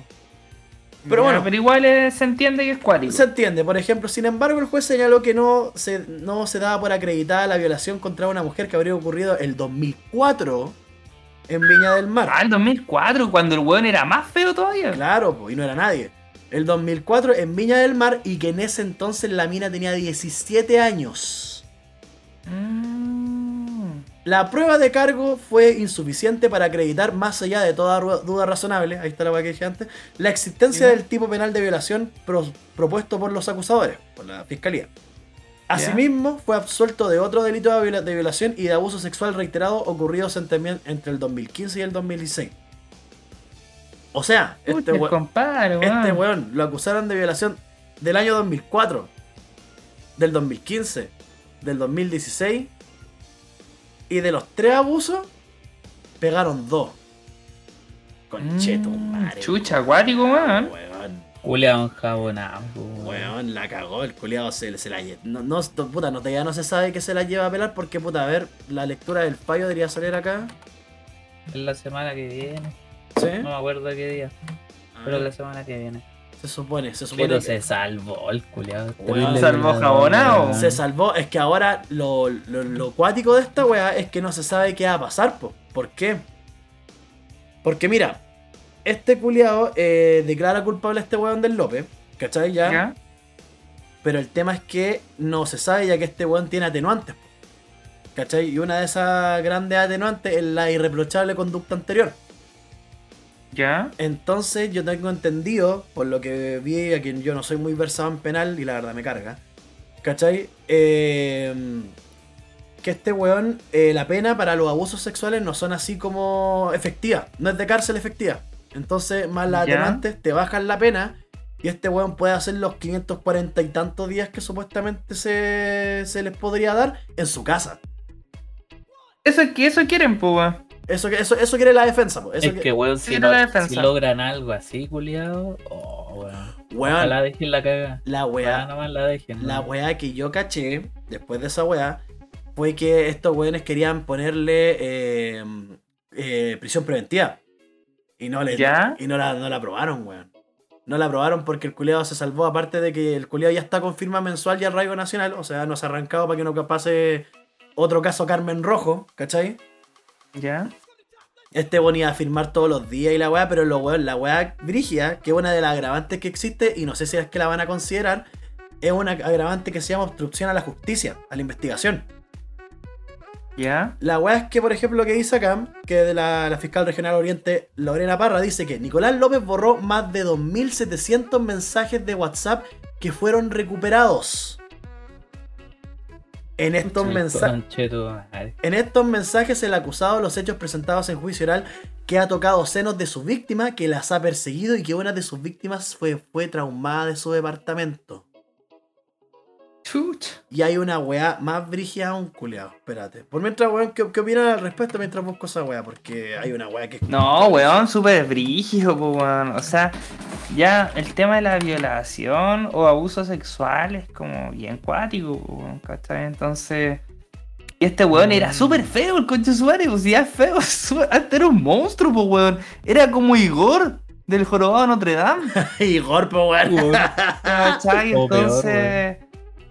Pero bueno. Pero igual eh, se entiende que es cuático. Se entiende, por ejemplo, sin embargo, el juez señaló que no se, no se daba por acreditada la violación contra una mujer que habría ocurrido el 2004 en Viña del Mar. Ah, el 2004, cuando el weón era más feo todavía. Claro, po, y no era nadie. El 2004 en Viña del Mar y que en ese entonces la mina tenía 17 años. Mm. La prueba de cargo fue insuficiente para acreditar, más allá de toda duda razonable, ahí está la que dije antes, la existencia del tipo penal de violación pro- propuesto por los acusadores, por la fiscalía. Asimismo, fue absuelto de otro delito de, viola- de violación y de abuso sexual reiterado ocurridos entre, entre el 2015 y el 2016. O sea, este, we- este weón lo acusaron de violación del año 2004, del 2015 del 2016. Y de los tres abusos, pegaron dos. Concheto, Mm, madre. Chucha, acuático, weón. Culeado enjabonado, weón. la cagó. El culiado se, se la lleva. No, no, puta, no, ya no se sabe que se la lleva a pelar porque, puta, a ver, la lectura del fallo debería salir acá. Es la semana que viene. ¿Sí? No me acuerdo qué día. Pero ver, la semana que viene. Se supone, se supone. Pero que- se salvó el culiado. Terrible salvó jabonado. weón. Se salvó, es que ahora lo, lo, lo cuático de esta weá es que no se sabe qué va a pasar, po. ¿por qué? Porque mira, este culiado eh, declara culpable a este weón del López, ¿cachai? Ya, ¿Ya? pero el tema es que no se sabe ya que este weón tiene atenuantes, po. ¿cachai? Y una de esas grandes atenuantes es la irreprochable conducta anterior. ¿Ya? Entonces yo tengo entendido, por lo que vi, a quien yo no soy muy versado en penal y la verdad me carga, ¿cachai? Eh, que este weón, eh, la pena para los abusos sexuales no son así como efectivas, no es de cárcel efectiva. Entonces, más las atenuantes te bajan la pena y este weón puede hacer los 540 y tantos días que supuestamente se, se les podría dar en su casa. Eso eso quieren, pues. Eso, eso, eso quiere la defensa, po. Eso Es que, weón, si, Sí, no- la defensa. si logran algo así, culiado, oh, weón. Weón, Ojalá dejen la caga. la weá. nomás la dejen. La weá que yo caché después de esa weá fue que estos weones querían ponerle eh, eh, prisión preventiva. Y no, le, ¿Ya? y no la, no la aprobaron, weón. No la aprobaron porque el culiado se salvó, aparte de que el culiado ya está con firma mensual y arraigo nacional, o sea, no se ha arrancado para que no pase otro caso Carmen Rojo, ¿cachai? ¿Ya? Este weón iba a firmar todos los días y la weá, pero lo weón, la weá Brigia, que es una de las agravantes que existe, y no sé si es que la van a considerar, es una agravante que se llama obstrucción a la justicia, a la investigación. ¿Ya? La weá es que, por ejemplo, lo que dice acá, que de la, la fiscal regional Oriente, Lorena Parra, dice que Nicolás López borró más de 2.700 mensajes de WhatsApp que fueron recuperados. En estos, mensajes en estos mensajes el acusado de los hechos presentados en juicio oral que ha tocado senos de su víctima, que las ha perseguido y que una de sus víctimas fue, fue traumada de su departamento. Chucha. Y hay una weá más brígida aún, culiao. Espérate. Por mientras, weón, ¿qué, qué opinan al respecto mientras busco esa weá? Porque hay una weá que. No, weón, súper brígido, pues, weón. O sea, ya el tema de la violación o abuso sexual es como bien cuático, po, weón, ¿cachai? Entonces. Y este weón era súper feo, el conche su madre, pues es feo, <laughs> su- antes era un monstruo, pues, weón. Era como Igor del jorobado de Notre Dame. <laughs> Igor, po, weón. ¿Cachai? <laughs> O peor, Entonces,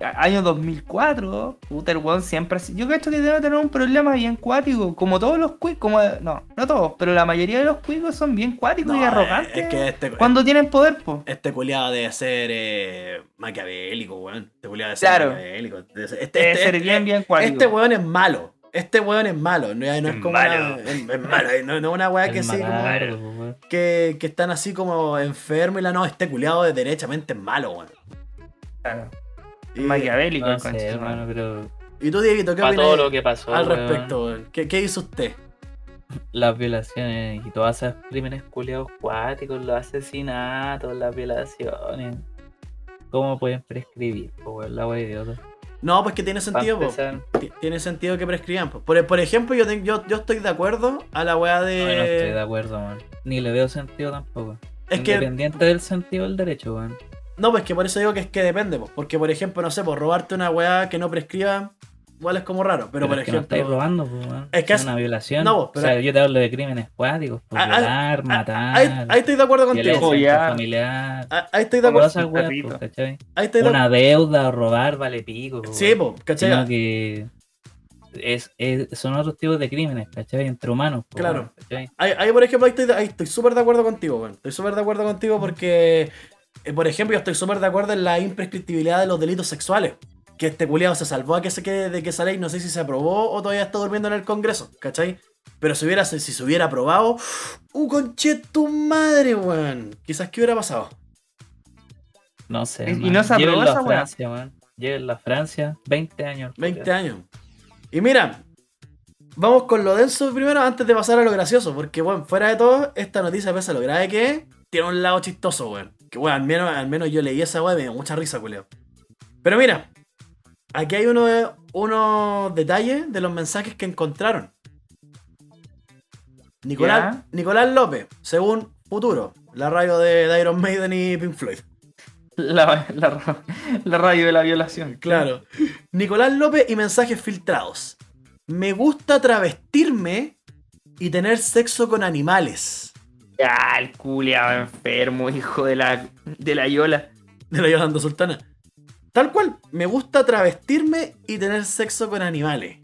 año 2004, puta, el weón siempre así. Yo creo que debe tener un problema bien cuático, como todos los cuicos, como, no, no todos, pero la mayoría de los cuicos son bien cuáticos y No, arrogantes Es que este, cuando tienen poder, po. este culiado debe ser eh, maquiavélico, weón. Este culiado debe ser Claro. maquiavélico. Debe ser- Este, Debe este- ser este- bien, bien cuático. Este weón es malo. Este weón es malo. No, no es Es como malo. Una, es, es malo. No, no una weá <laughs> que sí, como- que, que están así como enfermos y la no, este culiado de derechamente es malo, weón. Claro, maquiavélico, No sé, hermano, pero y tú, Dieguito, ¿qué opinas todo lo que pasó, al weón, respecto, weón? ¿Qué, ¿Qué hizo usted? las violaciones y todos esos crímenes culiados cuáticos, los asesinatos, las violaciones. ¿Cómo pueden prescribir? po, weón, la wea idiota. No, pues que tiene sentido, Tiene sentido que prescriban, po. Por, por ejemplo, yo, te- yo, yo estoy de acuerdo a la weá de. no, no estoy de acuerdo, man. Ni le veo sentido tampoco. es que. Independiente del sentido del derecho, weón. No, pues que por eso digo que es que depende, po. Porque, por ejemplo, no sé, por robarte una weá que no prescriba, igual es como raro. Pero, por es que no ejemplo. estáis robando, weón. Es que es una violación. No, pero- O sea, yo te hablo de crímenes cuáticos, por Ah, ah, violar, matar, ahí, ahí estoy de acuerdo contigo. Follar. familiar. Ah, Ahí estoy de acuerdo. Esas weas, po, ¿cachai? Ahí estoy de Una deuda o robar vale pico. po, Sí, po, ¿cachai? Sino que es, es- son otros tipos de crímenes, ¿cachai? Entre humanos. Claro. Ahí, ahí, por ejemplo, ahí estoy, ahí estoy súper de acuerdo contigo, weón. Estoy súper de acuerdo contigo porque, por ejemplo, yo estoy súper de acuerdo en la imprescriptibilidad de los delitos sexuales. Que este culiado se salvó a que se quede de que esa ley, no sé si se aprobó o todavía está durmiendo en el Congreso, ¿cachai? Pero si, hubiera, si se hubiera aprobado, ¡uh, conche tu madre, weón! Quizás, ¿qué hubiera pasado? No sé. Y- no se aprobó Llévenlo esa. Francia, man. Llévenlo a Francia, 20 años. 20 años. Y mira, vamos con lo denso primero antes de pasar a lo gracioso, porque, bueno, fuera de todo, esta noticia, pese a lo grave que es, tiene un lado chistoso, weón. Que, bueno, al menos, al menos yo leí esa weá y me dio mucha risa, culeo. Pero mira, aquí hay uno- unos detalles de los mensajes que encontraron. Nicolás. Nicolás López, según Futuro, la radio de, de Iron Maiden y Pink Floyd. La, la radio de la violación. Claro. Nicolás López y mensajes filtrados. Me gusta travestirme y tener sexo con animales. Ya, el culiao enfermo, hijo de la, de la Yola. De la Yolanda Sultana. Tal cual, me gusta travestirme y tener sexo con animales.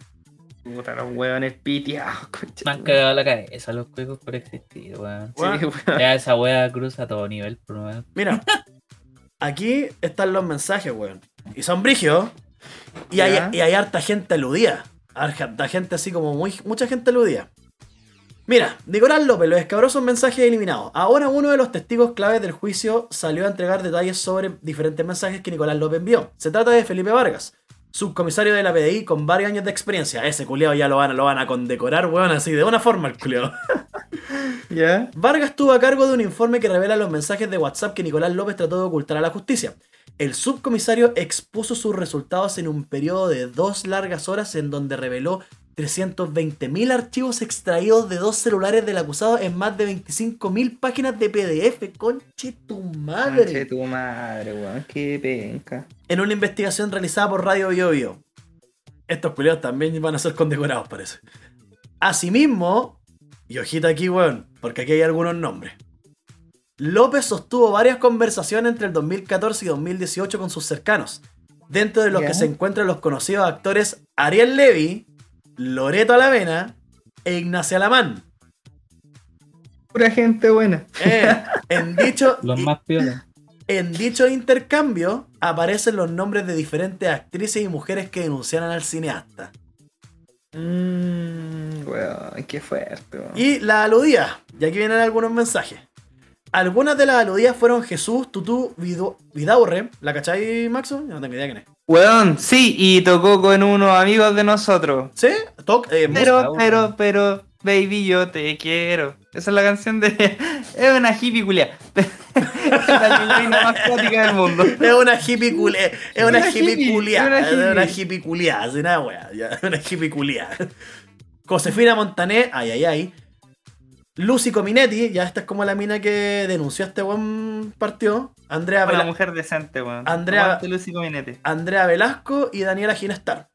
Puta, los hueones piteados, concha. Me han cagado la cabeza los juegos por existir, weón. Sí, Weón. weón. Ya esa wea cruza todo nivel, por weón. Mira, aquí están los mensajes, weón. Y son brigios. Y hay, y hay harta gente aludida. Harta gente así como muy, mucha gente aludida. Mira, Nicolás López, los escabrosos mensajes eliminados. Ahora uno de los testigos claves del juicio salió a entregar detalles sobre diferentes mensajes que Nicolás López envió. Se trata de Felipe Vargas, subcomisario de la PDI con varios años de experiencia. Ese culiao ya lo van, lo van a condecorar, weón, así de una forma el culiao. <laughs> ¿Ya? Vargas estuvo a cargo de un informe que revela los mensajes de WhatsApp que Nicolás López trató de ocultar a la justicia. El subcomisario expuso sus resultados en un periodo de dos largas horas en donde reveló 320.000 archivos extraídos de dos celulares del acusado en más de 25.000 páginas de PDF. Conche tu madre. Conche tu madre, weón. Qué penca. En una investigación realizada por Radio Bio Bio. Estos culiados también van a ser condecorados, parece. Asimismo, y ojita aquí, weón, porque aquí hay algunos nombres. López sostuvo varias conversaciones entre el 2014 y 2018 con sus cercanos, dentro de los que se encuentran los conocidos actores Ariel Levy, Loreto Alavena e Ignacia Alamán. Pura gente buena. Eh, en, <laughs> dicho, Los más piolas. en dicho intercambio aparecen los nombres de diferentes actrices y mujeres que denunciaron al cineasta. Mmm, weón, qué fuerte, weón. Y la aludía, y aquí vienen algunos mensajes. Algunas de las aludidas fueron Jesús Tutú Vidaurre. ¿La cachai, Maxo? Yo no tengo idea quién es. Weón, sí, y tocó con unos amigos de nosotros. ¿Sí? Toc, eh, Pero, pero, pero, baby, yo te quiero. Esa es la canción de. <laughs> Es una hippie culia. <laughs> la pingüina más cuática del mundo. <laughs> es una hippie culia. Es una hippie culia. Es una hippie. culia. Así nada, wea. ya, Una hippie culia. Josefina Montané. Ay, ay, ay. Lucy Cominetti. Ya esta es como la mina que denunció a este buen partido. Andrea, Una Vela- mujer decente, weón. Andrea- Lucy Cominete. Andrea Velasco y Daniela Ginestar.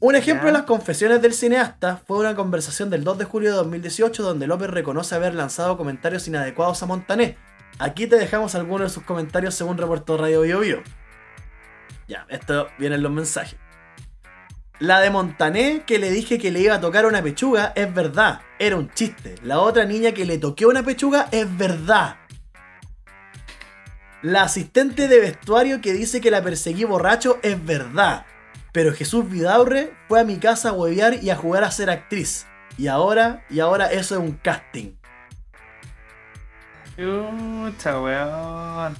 Un ejemplo de las confesiones del cineasta fue una conversación del 2 de julio de 2018 donde López reconoce haber lanzado comentarios inadecuados a Montané. Aquí te dejamos algunos de sus comentarios según reportó Radio Bio Bio. Ya, esto vienen los mensajes. La de Montané que le dije que le iba a tocar una pechuga es verdad, era un chiste. La otra niña que le toqué una pechuga es verdad. La asistente de vestuario que dice que la perseguí borracho es verdad. Pero Jesús Vidaurre fue a mi casa a huevear y a jugar a ser actriz. Y ahora, y ahora eso es un casting. Chucha, weón.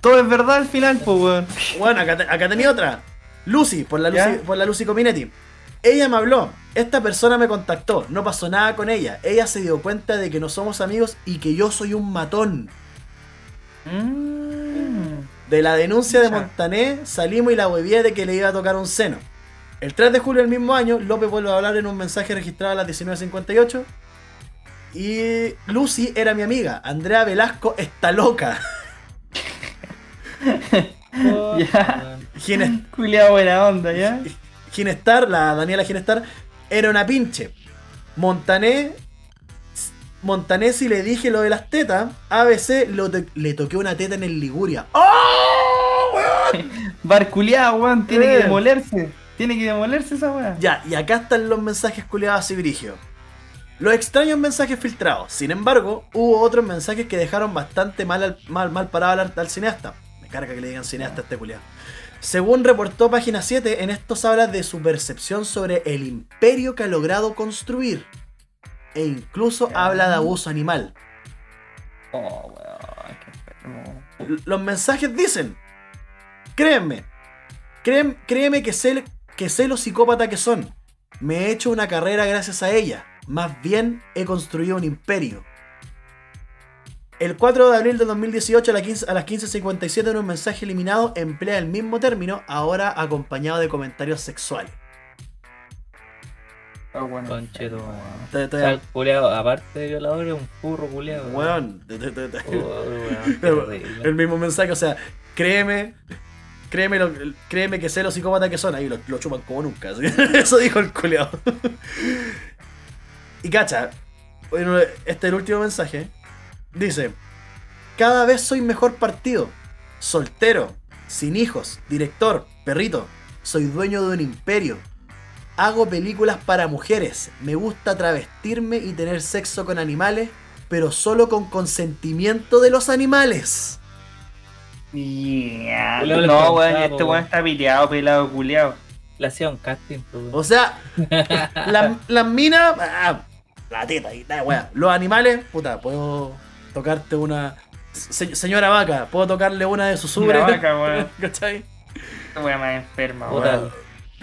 Todo es verdad al final, pues, weón. Bueno, acá, te- acá tenía otra. Lucy, por la Lucy, ¿Ya? por la Lucy Cominetti. Ella me habló. Esta persona me contactó. No pasó nada con ella. Ella se dio cuenta de que no somos amigos y que yo soy un matón. Mm. De la denuncia de. Montané salimos y la huevié de que le iba a tocar un seno. El 3 de julio del mismo año, López vuelve a hablar en un mensaje registrado a las 19.58. Y Lucy era mi amiga. Andrea Velasco está loca. <laughs> Ya. Gines- <laughs> Culia buena onda, ¿ya? Ginestar, la Daniela Ginestar, era una pinche. Montané. Montané, si le dije lo de las tetas, ABC lo le toqué una teta en el Liguria. ¡Oh! weón! <laughs> Barculeado, weón. Tiene Eh. que demolerse. Tiene que demolerse esa weá. Ya, y acá están los mensajes culiados y brigios. Los extraños mensajes filtrados. Sin embargo, hubo otros mensajes que dejaron bastante mal, al- mal, mal parado al, al cineasta. Me carga que le digan cineasta a este culiado. Según reportó página 7, en estos habla de su percepción sobre el imperio que ha logrado construir. E incluso habla de abuso animal. Oh, weón. Qué Los mensajes dicen: Créeme, créem- créeme que sé, que sé lo psicópata que son. Me he hecho una carrera gracias a ella. Más bien he construido un imperio. El 4 de abril de 2018 a, la 15 a las 15.57 en un mensaje eliminado emplea el mismo término, ahora acompañado de comentarios sexuales. Ah, bueno. Concheto, weón. Aparte de violador, es un furro culiado. Weón, te- te- te- te- weón, Pero terrible. el mismo mensaje, o sea, créeme, créeme, lo- créeme que sé los psicópatas que son, ahí lo, lo chupan como nunca. <laughs> Eso dijo el culeado. Y cacha, bueno, este es el último mensaje. Dice, cada vez soy mejor partido, soltero, sin hijos, director, perrito, soy dueño de un imperio. Hago películas para mujeres, me gusta travestirme y tener sexo con animales, pero solo con consentimiento de los animales. Yeah. Culeado No, weón, este weón está piteado, pelado, culiao. Le hacía un casting, weón. O sea, la- las minas. ah, la teta y la wea. Los animales, puta, puedo tocarte una. se- señora vaca, puedo tocarle una de sus ubres. Vaca, weón. <laughs> ¿Cachai? Weá más enferma, weón. Yo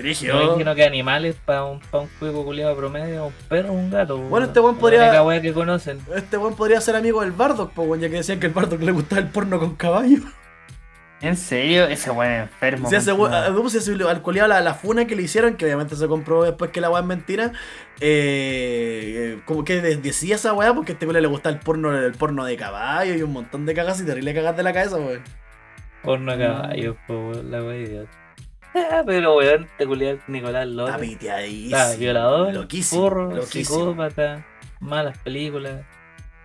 Brígido. me imagino que animales para un, pa un cuico culiado promedio, un perro o un gato. Bueno, este weón podría- La única wea que conocen. Este weón podría ser amigo del Bardock, po, weón, ya que decían que el Bardock le gustaba el porno con caballo. ¿En serio? Ese weón es enfermo. Si ese weón, conchetumare. ¿cómo se ese- al culiao la, la funa que le hicieron, que obviamente se comprobó después que la weá es mentira, eh, eh, como que de- decía esa weá porque a este culiao le gustaba el porno, el porno de caballo y un montón de cagas y terrible cagas de la cabeza, weón. Porno po, weón, la wea idiota. Ah, pero weón, te culiado Nicolás Está López. piteadísimo. Está violador, Loquísimo. furro, loquísimo. psicópata, malas películas,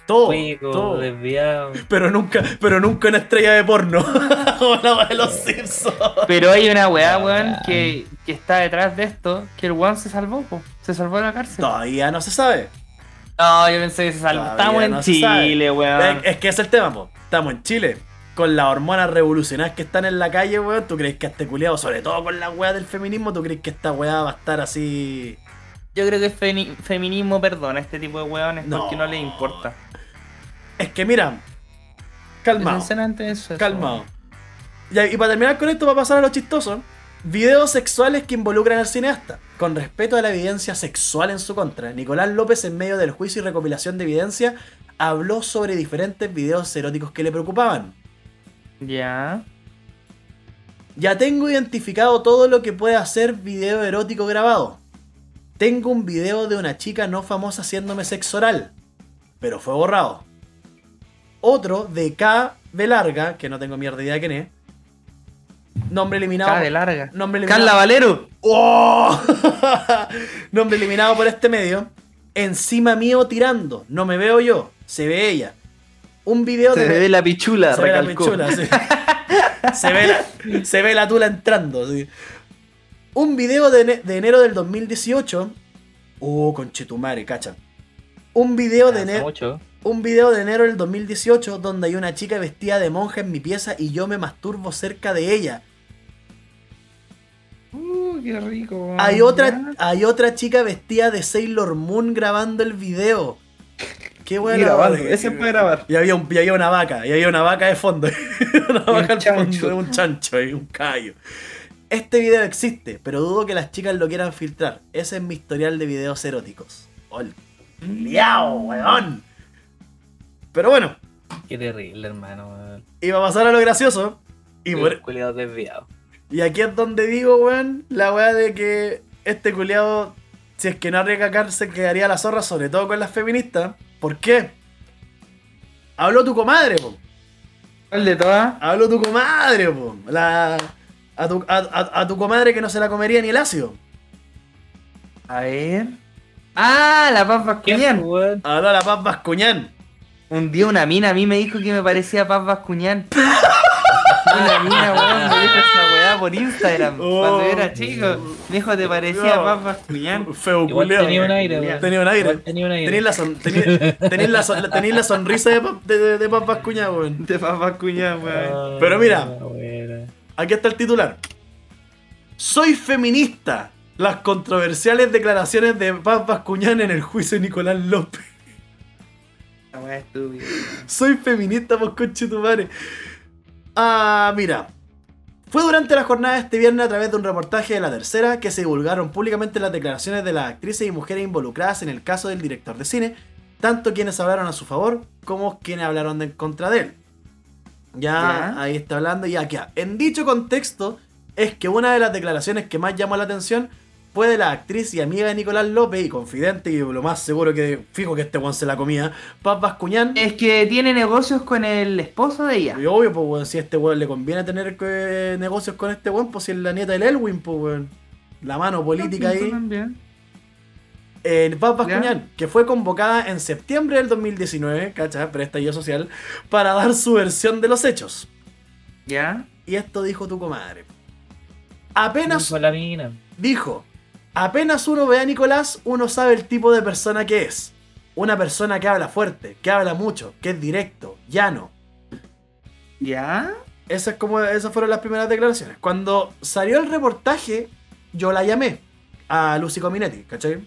Todo, cuico, todo. desviado. Pero nunca, pero nunca una estrella de porno. <laughs> Como la de los Simpsons. Pero hay una weá, weón, que, que está detrás de esto, que el weón se salvó, po. Se salvó de la cárcel. Todavía no se sabe. No, yo pensé que se salvó. Todavía Estamos en no. Chile, weón. Es, es que ese es el tema, po. Estamos en Chile. Con las hormonas revolucionarias que están en la calle, weón. ¿Tú crees que este culiado, sobre todo con la weá del feminismo, tú crees que esta weá va a estar así. Yo creo que el feminismo perdona a este tipo de weones No. porque no les importa. Es que mira. Calmado. Sinceramente eso es. Calmado. Ya, y para terminar con esto, va a pasar a lo chistoso. Videos sexuales que involucran al cineasta. Con respeto a la evidencia sexual en su contra, Nicolás López, en medio del juicio y recopilación de evidencia, habló sobre diferentes videos eróticos que le preocupaban. Ya. Ya tengo identificado todo lo que puede hacer video erótico grabado. Tengo un video de una chica no famosa haciéndome sexo oral, pero fue borrado. Otro de K de larga, que no tengo mierda idea de quién es. Nombre eliminado. Cara de larga. Nombre eliminado. Carla Valero. ¡Oh! <laughs> Nombre eliminado por este medio. Encima mío tirando. No me veo yo. Se ve ella. Un video Se de. ve la pichula, se ve la recalcó. pichula, sí. <laughs> se, ve la, se ve la tula entrando. sí. Un video de, de enero del 2018. Oh, conchetumare, cacha. Un video de enero. Un video de enero del 2018 donde hay una chica vestida de monja en mi pieza y yo me masturbo cerca de ella. Uh, qué rico. Hay Ya. otra, hay otra chica vestida de Sailor Moon grabando el video. Qué bueno. grabando, ese puede grabar. Y había, un- y había una vaca, y había una vaca de fondo. <laughs> una un vaca al chancho. fondo, un chancho y un callo. Este video existe, pero dudo que las chicas lo quieran filtrar. Ese es mi historial de videos eróticos. ¡Ol! ¡Liao, weón! Pero bueno, Qué terrible, hermano. weón. iba a pasar a lo gracioso. Y, por- Culiado desviado. y aquí es donde digo, weón, la weá de que este culiado, si es que no arriesga cárcel, quedaría a la zorra, sobre todo con las feministas. ¿Por qué? Habló tu comadre, po. ¿Cuál de todas? Habló tu comadre, po. La, a, tu, a, a- a tu comadre que no se la comería ni el ácido. A ver. Ah, la Paz ¿Quién, Bascuñán. weón? Habló la Paz Bascuñán. Un día una mina a mí me dijo que me parecía Paz Bascuñán. <laughs> una mina, weón, me dijo esa weá por Instagram. Oh. Cuando yo era chico. Me dijo, ¿te parecía No. Paz Bascuñán? Feo Igual culiao. tenía un aire, weón. Tenía un aire. Tenía un aire. Tenéis la, son- la, son- la sonrisa de, Paz- de, de, de Paz Bascuñán, weón. De Paz Bascuñán, weón. Ah, Pero mira. buena. Aquí está el titular. Soy feminista. Las controversiales declaraciones de Paz Bascuñán en el juicio de Nicolás López. Soy feminista, pues conche tu madre. Ah, mira. Fue durante la jornada de este viernes a través de un reportaje de La Tercera que se divulgaron públicamente las declaraciones de las actrices y mujeres involucradas en el caso del director de cine, tanto quienes hablaron a su favor como quienes hablaron en contra de él. Ya, Ya. ahí está hablando, ya que en dicho contexto es que una de las declaraciones que más llamó la atención fue de la actriz y amiga de Nicolás López y confidente y lo más seguro que fijo que este weón se la comía, Paz Bascuñán. Es que tiene negocios con el esposo de ella. Y obvio, pues weón, si a este weón le conviene tener eh, negocios con este weón, pues si es la nieta del Elwin, pues weón. La mano política ahí. También. Eh, Paz Ya. Bascuñán, que fue convocada en septiembre del 2019, ¿cachai? Prestallido social, para dar su versión de los hechos. ¿Ya? Y esto dijo tu comadre. Apenas Con la mina. dijo, apenas uno ve a Nicolás, uno sabe el tipo de persona que es. Una persona que habla fuerte, que habla mucho, que es directo, llano. ¿Ya? Esas, como, esas fueron las primeras declaraciones. Cuando salió el reportaje, yo la llamé a Lucy Cominetti, ¿cachai?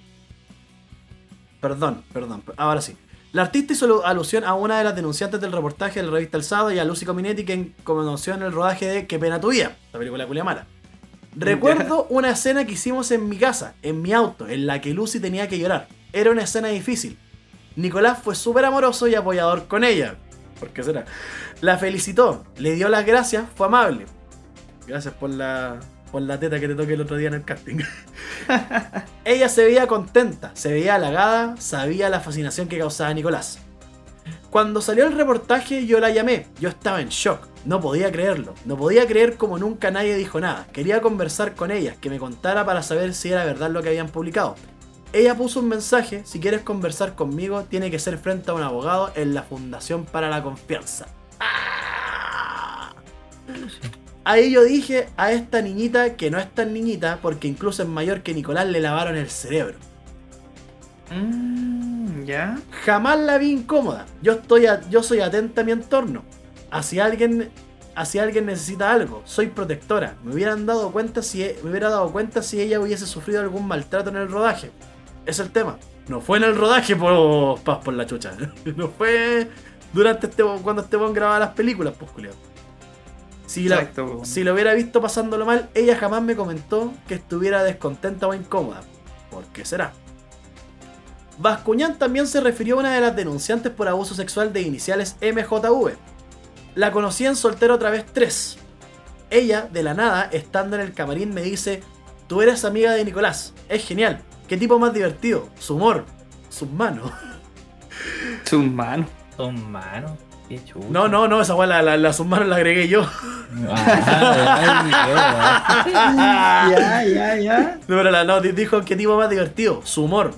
Perdón, perdón, ahora sí. La artista hizo alusión a una de las denunciantes del reportaje de la revista El Sábado y a Lucy Cominetti, quien conoció en el rodaje de Qué pena tu vida, la película culia mala. Recuerdo una escena que hicimos en mi casa, en mi auto, en la que Lucy tenía que llorar. Era una escena difícil. Nicolás fue súper amoroso y apoyador con ella. ¿Por qué será? La felicitó, le dio las gracias, fue amable. Gracias por la, por la teta que te toqué el otro día en el casting. <laughs> ella se veía contenta, se veía halagada, sabía la fascinación que causaba Nicolás. Cuando salió el reportaje yo la llamé, yo estaba en shock, no podía creerlo, no podía creer como nunca nadie dijo nada, quería conversar con ella, que me contara para saber si era verdad lo que habían publicado. Ella puso un mensaje, si quieres conversar conmigo tiene que ser frente a un abogado en la Fundación para la Confianza. ¡Ah! Ahí yo dije a esta niñita que no es tan niñita porque incluso es mayor que Nicolás le lavaron el cerebro. Mm, ¿Ya? Jamás la vi incómoda. Yo estoy a- yo soy atenta a mi entorno. Hacia alguien hacia alguien necesita algo, soy protectora. Me hubieran dado cuenta si e- me hubiera dado cuenta si ella hubiese sufrido algún maltrato en el rodaje. Es el tema. No fue en el rodaje por por la chucha. <laughs> No fue durante este cuando este weón grababa las películas, pues culiao. Si, la- Exacto. si lo hubiera visto pasándolo mal, ella jamás me comentó que estuviera descontenta o incómoda. ¿Por qué será? Bascuñán también se refirió a una de las denunciantes por abuso sexual de iniciales MJV. La conocí en Soltero otra vez 3. Ella, de la nada, estando en el camarín, me dice: Tú eres amiga de Nicolás. Es genial. Qué tipo más divertido. Su humor. Sus manos. <laughs> Sus manos. Son manos. Qué chulo. No, no, no, esa weá la, la, la sus manos la agregué yo. <laughs> ya, ya, ya. No, pero la, no, di- dijo qué tipo más divertido. Su humor.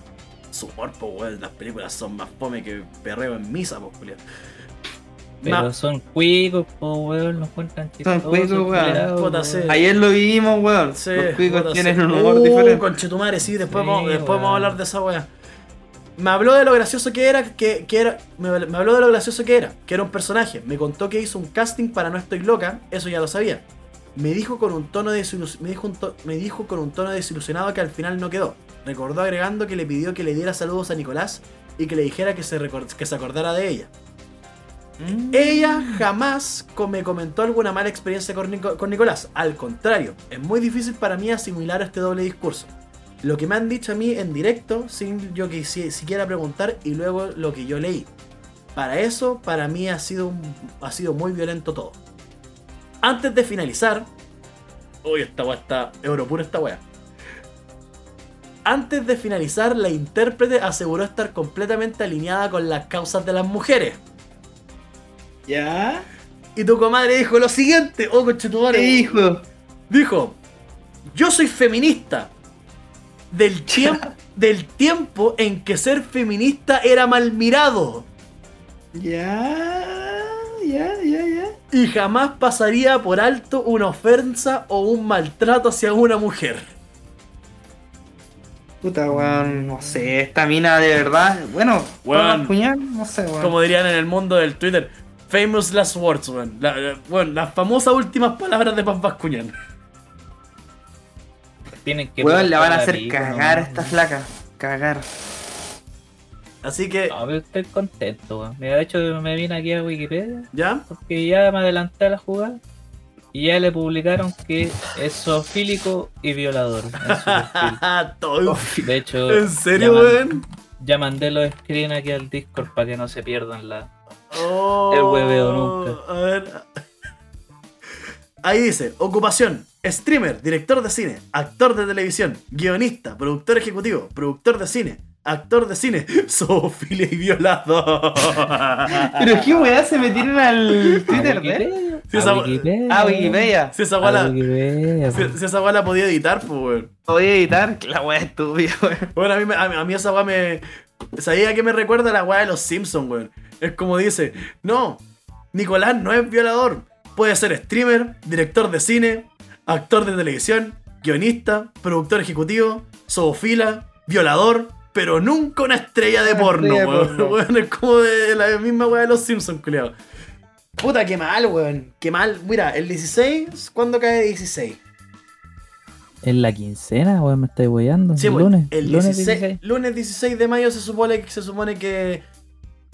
Su humor, pues weón. Las películas son más fome que perreo en misa, pues culiao. Pero Ma- son cuicos, po, weón, nos cuentan chistosos. cuicos, weón. Ayer lo vimos, weón. Sí, Los cuicos puta, tienen un humor uh, diferente. Conchetumare, sí, después, Sí, vamos, después vamos a hablar de esa weá. Me habló de lo gracioso que era, que, que era, me, me habló de lo gracioso que era, que era un personaje. Me contó que hizo un casting para No Estoy Loca, eso ya lo sabía. Me dijo con un tono desilus- me dijo, un to- me dijo con un tono desilusionado que al final no quedó. Recordó agregando que le pidió que le diera saludos a Nicolás y que le dijera que se, que se acordara de ella. Mm. Ella jamás me comentó alguna mala experiencia con, con Nicolás. Al contrario, es muy difícil para mí asimilar este doble discurso. Lo que me han dicho a mí en directo, sin yo que si- siquiera preguntar, y luego lo que yo leí. Para eso, para mí ha sido, un- ha sido muy violento todo. Antes de finalizar. Uy, esta weá está. Europura esta weá. Antes de finalizar, la intérprete aseguró estar completamente alineada con las causas de las mujeres. ¿Ya? Y tu comadre dijo lo siguiente, oh conchetumare. Hijo. Dijo, yo soy feminista. Del, tiemp- <laughs> del tiempo en que ser feminista era mal mirado. Ya. Ya, ya, ya. Y jamás pasaría por alto una ofensa o un maltrato hacia una mujer. Puta, weón, no sé, esta mina de verdad, bueno, Weón. puñal, no sé, weón. Como dirían en el mundo del Twitter, famous last words, weón. La- la- weón, las famosas últimas palabras de Paz Bascuñán. Tienen que Weón, la van a hacer cagar a nomás. esta flaca, cagar. Así que, No, pero estoy contento, weón. Mira, de hecho me vine aquí a Wikipedia ¿ya? porque ya me adelanté a la jugada y ya le publicaron que es zoofílico y violador. <laughs> Todo- De hecho, ¿En serio, weón? Ya mandé los screen aquí al Discord para que no se pierdan la. Oh, El hueveo nunca. A ver. Ahí dice, ocupación, streamer, director de cine, actor de televisión, guionista, productor ejecutivo, productor de cine, actor de cine, <laughs> zoofilia y violador. Pero qué weá se metieron al Twitter de esa- Wikipedia. Ah, Wikipedia. Si esa guala, si, si esa guala podía editar, pues, weón. Voy a editar la weá estúpida, weón. Bueno, a mí, me- a, mí- a mí esa weá me. ¿Sabía que me recuerda a la weá de los Simpsons, weón? Es como dice: No, Nicolás no es violador. Puede ser streamer, director de cine, actor de televisión, guionista, productor ejecutivo, zoofila, violador, pero nunca una estrella de Una porno, estrella de weón. porno. <laughs> Weón, Es como de la misma weá de los Simpsons, culiao. Puta, qué mal, weón. Qué mal. Mira, el 16, ¿cuándo cae 16? En la quincena, weón, me estáis weyando. Sí, el lunes. el lunes 16, 16. lunes 16 de mayo se supone, se supone que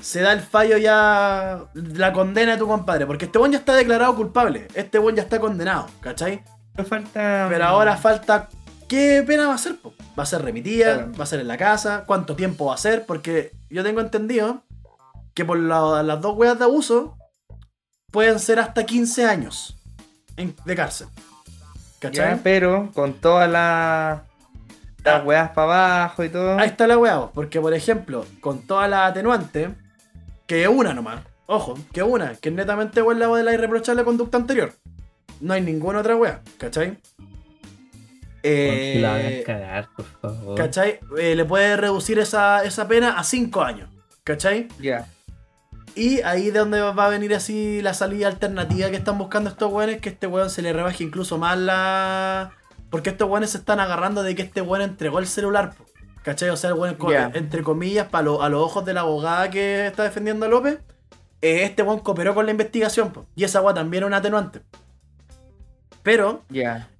se da el fallo ya, la condena de tu compadre, porque este buen ya está declarado culpable, este buen ya está condenado, ¿cachai? Falta. Pero ahora falta, ¿qué pena va a ser? ¿Va a ser remitida? Claro. ¿Va a ser en la casa? ¿Cuánto tiempo va a ser? Porque yo tengo entendido que por la- las dos weas de abuso pueden ser hasta 15 años en- de cárcel. ¿Cachai? Ya, pero con todas las. Ah. Las weas para abajo y todo. Ahí está la vos, porque por ejemplo, con toda la atenuante, que es una nomás, ojo, que una, que es netamente weá la de la irreprochable conducta anterior. No hay ninguna otra weá, ¿cachai? Que la hagan Eh, cagar, por favor. ¿Cachai? Eh, le puede reducir esa, esa pena a 5 años, ¿cachai? Ya. Y ahí de donde va a venir así la salida alternativa que están buscando estos weones, que este weón se le rebaje incluso más la... Porque estos weones se están agarrando de que este weón entregó el celular, po, ¿cachai? O sea, el weón, entre comillas, para a los ojos de la abogada que está defendiendo a López, eh, este weón cooperó con la investigación, po, y esa weá también es un atenuante. Pero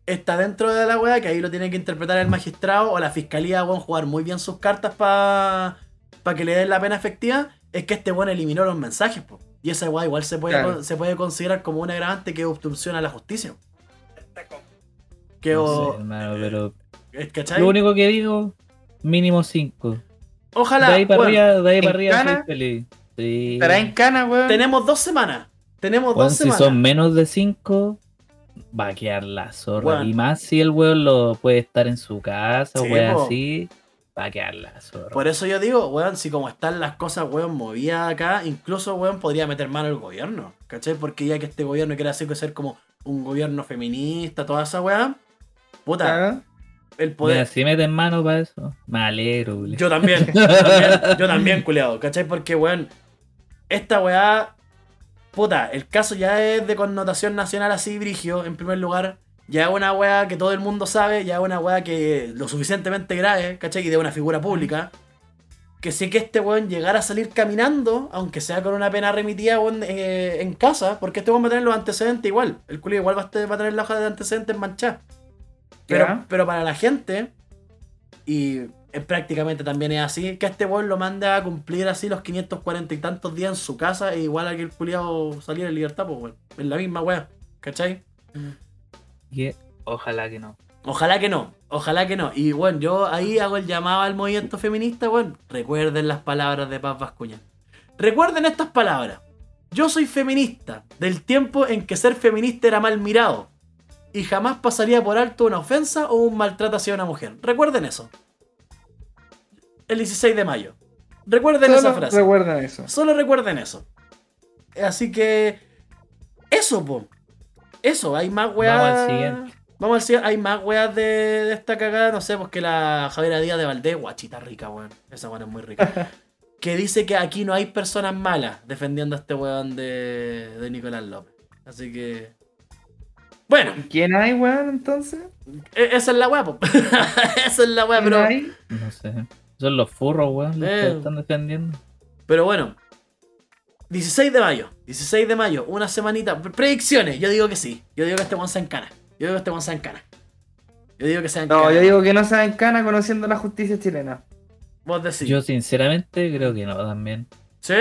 está dentro de la weá que ahí lo tiene que interpretar el magistrado o la fiscalía, weón, jugar muy bien sus cartas para que le den la pena efectiva, es que este weón eliminó los mensajes, po. Y esa weá igual se puede, Claro. con- se puede considerar como un agravante que obstrucciona la justicia. Que No o- sé, hermano, pero eh, ¿cachai? lo único que digo, mínimo 5. Ojalá, De ahí para arriba, de ahí ¿en para arriba cana? soy feliz. Sí. ¿Estará en cana, weón? tenemos dos semanas. Tenemos dos si semanas. son menos de 5, va a quedar la zorra. Weón. Y más si el weón lo puede estar en su casa Sí, o weón po. así, va a quedar la zorra. Por eso yo digo, weón, si como están las cosas, weón, movidas acá, incluso, weón, podría meter mano el gobierno, ¿cachai? Porque ya que este gobierno quiere hacer que ser como un gobierno feminista, toda esa weá, puta, Claro. el Mira, poder... si meten mano para eso, me alegro. Yo también, yo también, yo también, <laughs> culiado, ¿cachai? Porque, weón, esta weá, puta, el caso ya es de connotación nacional así, brigio, en primer lugar. Ya es una weá que todo el mundo sabe, ya es una weá que lo suficientemente grave, ¿cachai? Y de una figura pública. Que sé que este weón llegara a salir caminando, aunque sea con una pena remitida weón, eh, en casa, porque este weón va a tener los antecedentes igual. El culo igual va a, tener la hoja de antecedentes manchada. Pero, pero para la gente, y es prácticamente también es así, que este weón lo manda a cumplir así los 540 y tantos días en su casa, e igual a que el culiado saliera en libertad, pues weón. Es la misma weá, ¿cachai? Ojalá que no. Ojalá que no, ojalá que no. Y bueno, yo ahí hago el llamado al movimiento feminista, bueno, recuerden las palabras de Paz Vascuña. Recuerden estas palabras. Yo soy feminista, del tiempo en que ser feminista era mal mirado. Y jamás pasaría por alto una ofensa o un maltrato hacia una mujer. Recuerden eso. El 16 de mayo. Recuerden esa Solo frase. Recuerden eso. Solo recuerden eso. Así que. Eso, po. Eso, hay más weas. Vamos al siguiente. Vamos al siguiente. Hay más weas de, de esta cagada. No sé, pues que la Javiera Díaz de Valdés, guachita rica, weón. Esa weón es muy rica. <laughs> que dice que aquí no hay personas malas defendiendo a este weón de, de Nicolás López. Así que. Bueno, ¿Quién hay, weón, entonces? e- esa es la wea, po. <laughs> esa es la wea, ¿Quién pero. hay? No sé. Son los furros, weón, los Eh. que están defendiendo. Pero bueno. 16 de mayo. 16 de mayo. Una semanita. Pre- Predicciones. Yo digo que sí. Yo digo que este one se encana. Yo digo que este one se encana. Yo digo que se encana. No, yo digo que no se en cana conociendo la justicia chilena. Vos decís. Yo sinceramente creo que no también. ¿Sí?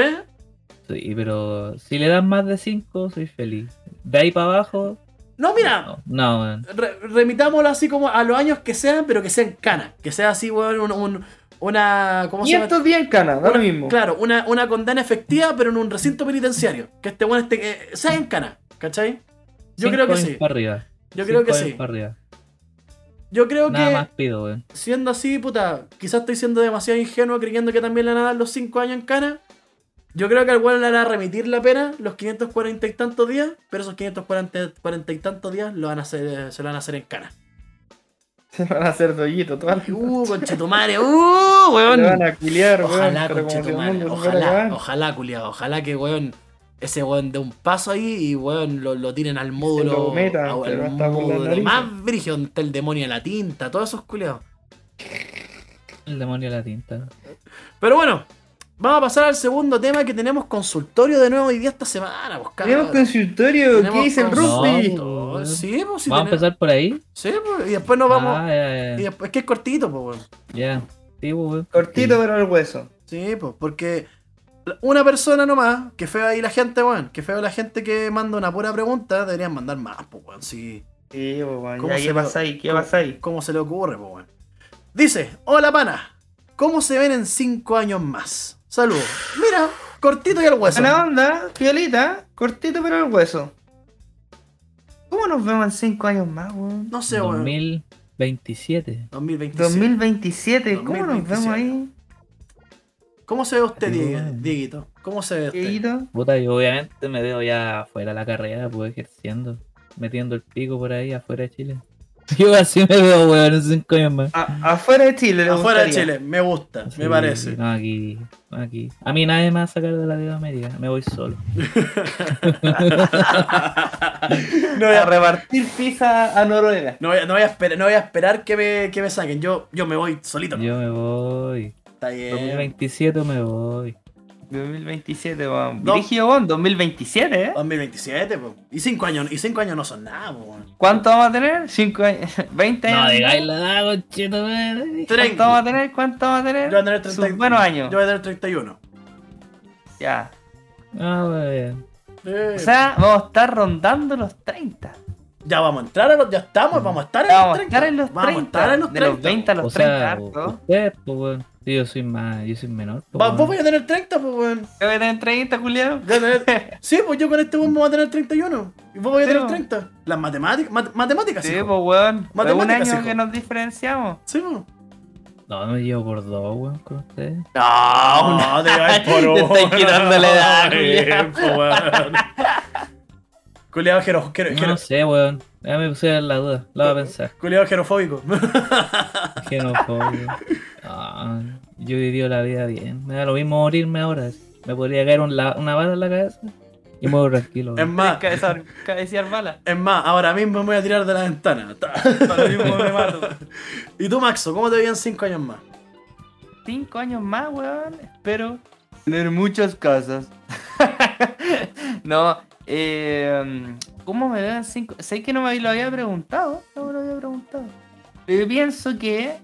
Sí, pero si le dan más de 5, soy feliz. De ahí para abajo, No, mira. no, no, weón. re- remitámoslo así como a los años que sean, pero que sea en cana. Que sea así, weón, un, un, una. ¿Cómo se llama? 500 días en cana, da lo mismo. Claro, una, una condena efectiva, pero en un recinto penitenciario. Que este bueno este, eh, sea en cana, ¿cachai? Yo Cinco creo que sí. Para arriba. Yo creo que sí. para arriba. Yo creo Nada que más pido, weón. siendo así, puta, quizás estoy siendo demasiado ingenuo creyendo que también le van a dar los 5 años en cana. Yo creo que al cual le van a remitir la pena los 540 y tantos días, pero esos 540 40 y tantos días lo van a hacer, se lo van a hacer en cana. Se <laughs> van a hacer dollito, todas las Uh, conchetumare, uh, <laughs> weón. Se van a culiar, weón. Ojalá, el conchetumare, a ojalá, ojalá, culiado, ojalá que, weón, ese weón dé un paso ahí y, weón, lo, lo tiren al módulo, lo meta, al por las módulo más brígido, donde está el demonio de la tinta, todos esos culiados. El demonio de la tinta. Pero bueno, vamos a pasar al segundo tema que tenemos consultorio de nuevo hoy día esta semana, pues, Tenemos consultorio, Tenemos ¿qué dice el? No. Sí, pues sí. ¿Vamos a empezar por ahí? Sí, pues, y después nos vamos. Ah, ya, Y ya. después que es cortito, pues, weón. Ya. Sí, pues, weón. Cortito pero al hueso. Sí, pues, porque una persona nomás, que feo ahí la gente, weón, que feo la gente que manda una pura pregunta, deberían mandar más, pues, weón, sí. Sí, pues, weón. ¿Cómo Ya, se ¿qué lo- pasa ahí? ¿Qué cómo- pasa ahí? ¿Cómo se le ocurre, pues, weón? Dice, hola pana, ¿cómo se ven en cinco años más? Saludos. Mira, cortito y al hueso. Buena onda, fiolita, cortito pero al hueso. ¿Cómo nos vemos en 5 años más, weón? No sé, weón. 2027. 2027. 2027, ¿cómo nos 2027. vemos ahí? ¿Cómo se ve usted, Diego-. Dieguito? ¿Cómo se ve usted? Dieguito? Puta, yo obviamente me veo ya fuera de la carrera, pues ejerciendo, metiendo el pico por ahí afuera de Chile. <laughs> Yo así me veo, weón, en cinco años más. A- afuera de Chile, le Afuera de. Chile, me gusta, Sí, me parece. No, aquí, aquí. A mí nadie me va a sacar de la vida América, me voy solo. <laughs> No voy A a, repartir pizza a Noruega. no voy a- no voy a esperar, no voy a esperar que, me, que me saquen. Yo, yo me voy solito. Yo me voy. Está bien. 2027 me voy. 2027, weón. No. Dirigio, weón, 2027, ¿eh? 2027, po. Y cinco años, y cinco años no son nada, po. weón. ¿Cuánto vamos a tener? ¿5 años? <laughs> ¿20 años? No digáis la edad, conchito, madre. ¿Cuánto vamos a tener? ¿Cuánto vamos a tener? Yo voy a tener 30 Sus buenos años. Yo voy a tener 31. Ya. Ah, weón. Eh, O sea, vamos a estar rondando los 30. ya vamos a entrar a los. Ya estamos, vamos a estar en Ya los vamos a 30. estar en los 30. Vamos a estar en los de 30. los 20 a los O 30, sea, usted, pues, weón. Sí, Yo soy más, yo soy menor. pues, Va- vos vais a tener 30, pues, weón. ¿Qué voy a tener 30, Julián? <laughs> Sí, pues yo con este weón voy a tener 31. Y vos vais a tener po. 30. Las matemáticas. mat- matemáticas, Sí, hijo. pues, weón. Es un Matemáticas, año hijo. que nos diferenciamos. Sí, po. No, me llevo por dos, weón, con ustedes. No, no, te vais <laughs> por Te uno. estáis quitando la edad, <laughs> weón. Culeado jero, jero, jero- No sé, weón. Ya me puse la duda, la voy a pensar. culeado jerofóbico. Xenofobia. Ah, yo he vivido la vida bien. Me da lo mismo morirme ahora. Me podría caer un la- una bala en la cabeza y muero tranquilo. Es más, Cabezar, cabecear bala. es más, ahora mismo me voy a tirar de la ventana. Ahora mismo me mato. <laughs> ¿Y tú, Maxo, cómo te veían 5 años más? 5 años más, weón. Espero tener muchas casas. <laughs> no, eh, ¿cómo me veo en 5? Sé que no me lo había preguntado. No me lo había preguntado. Pero pienso que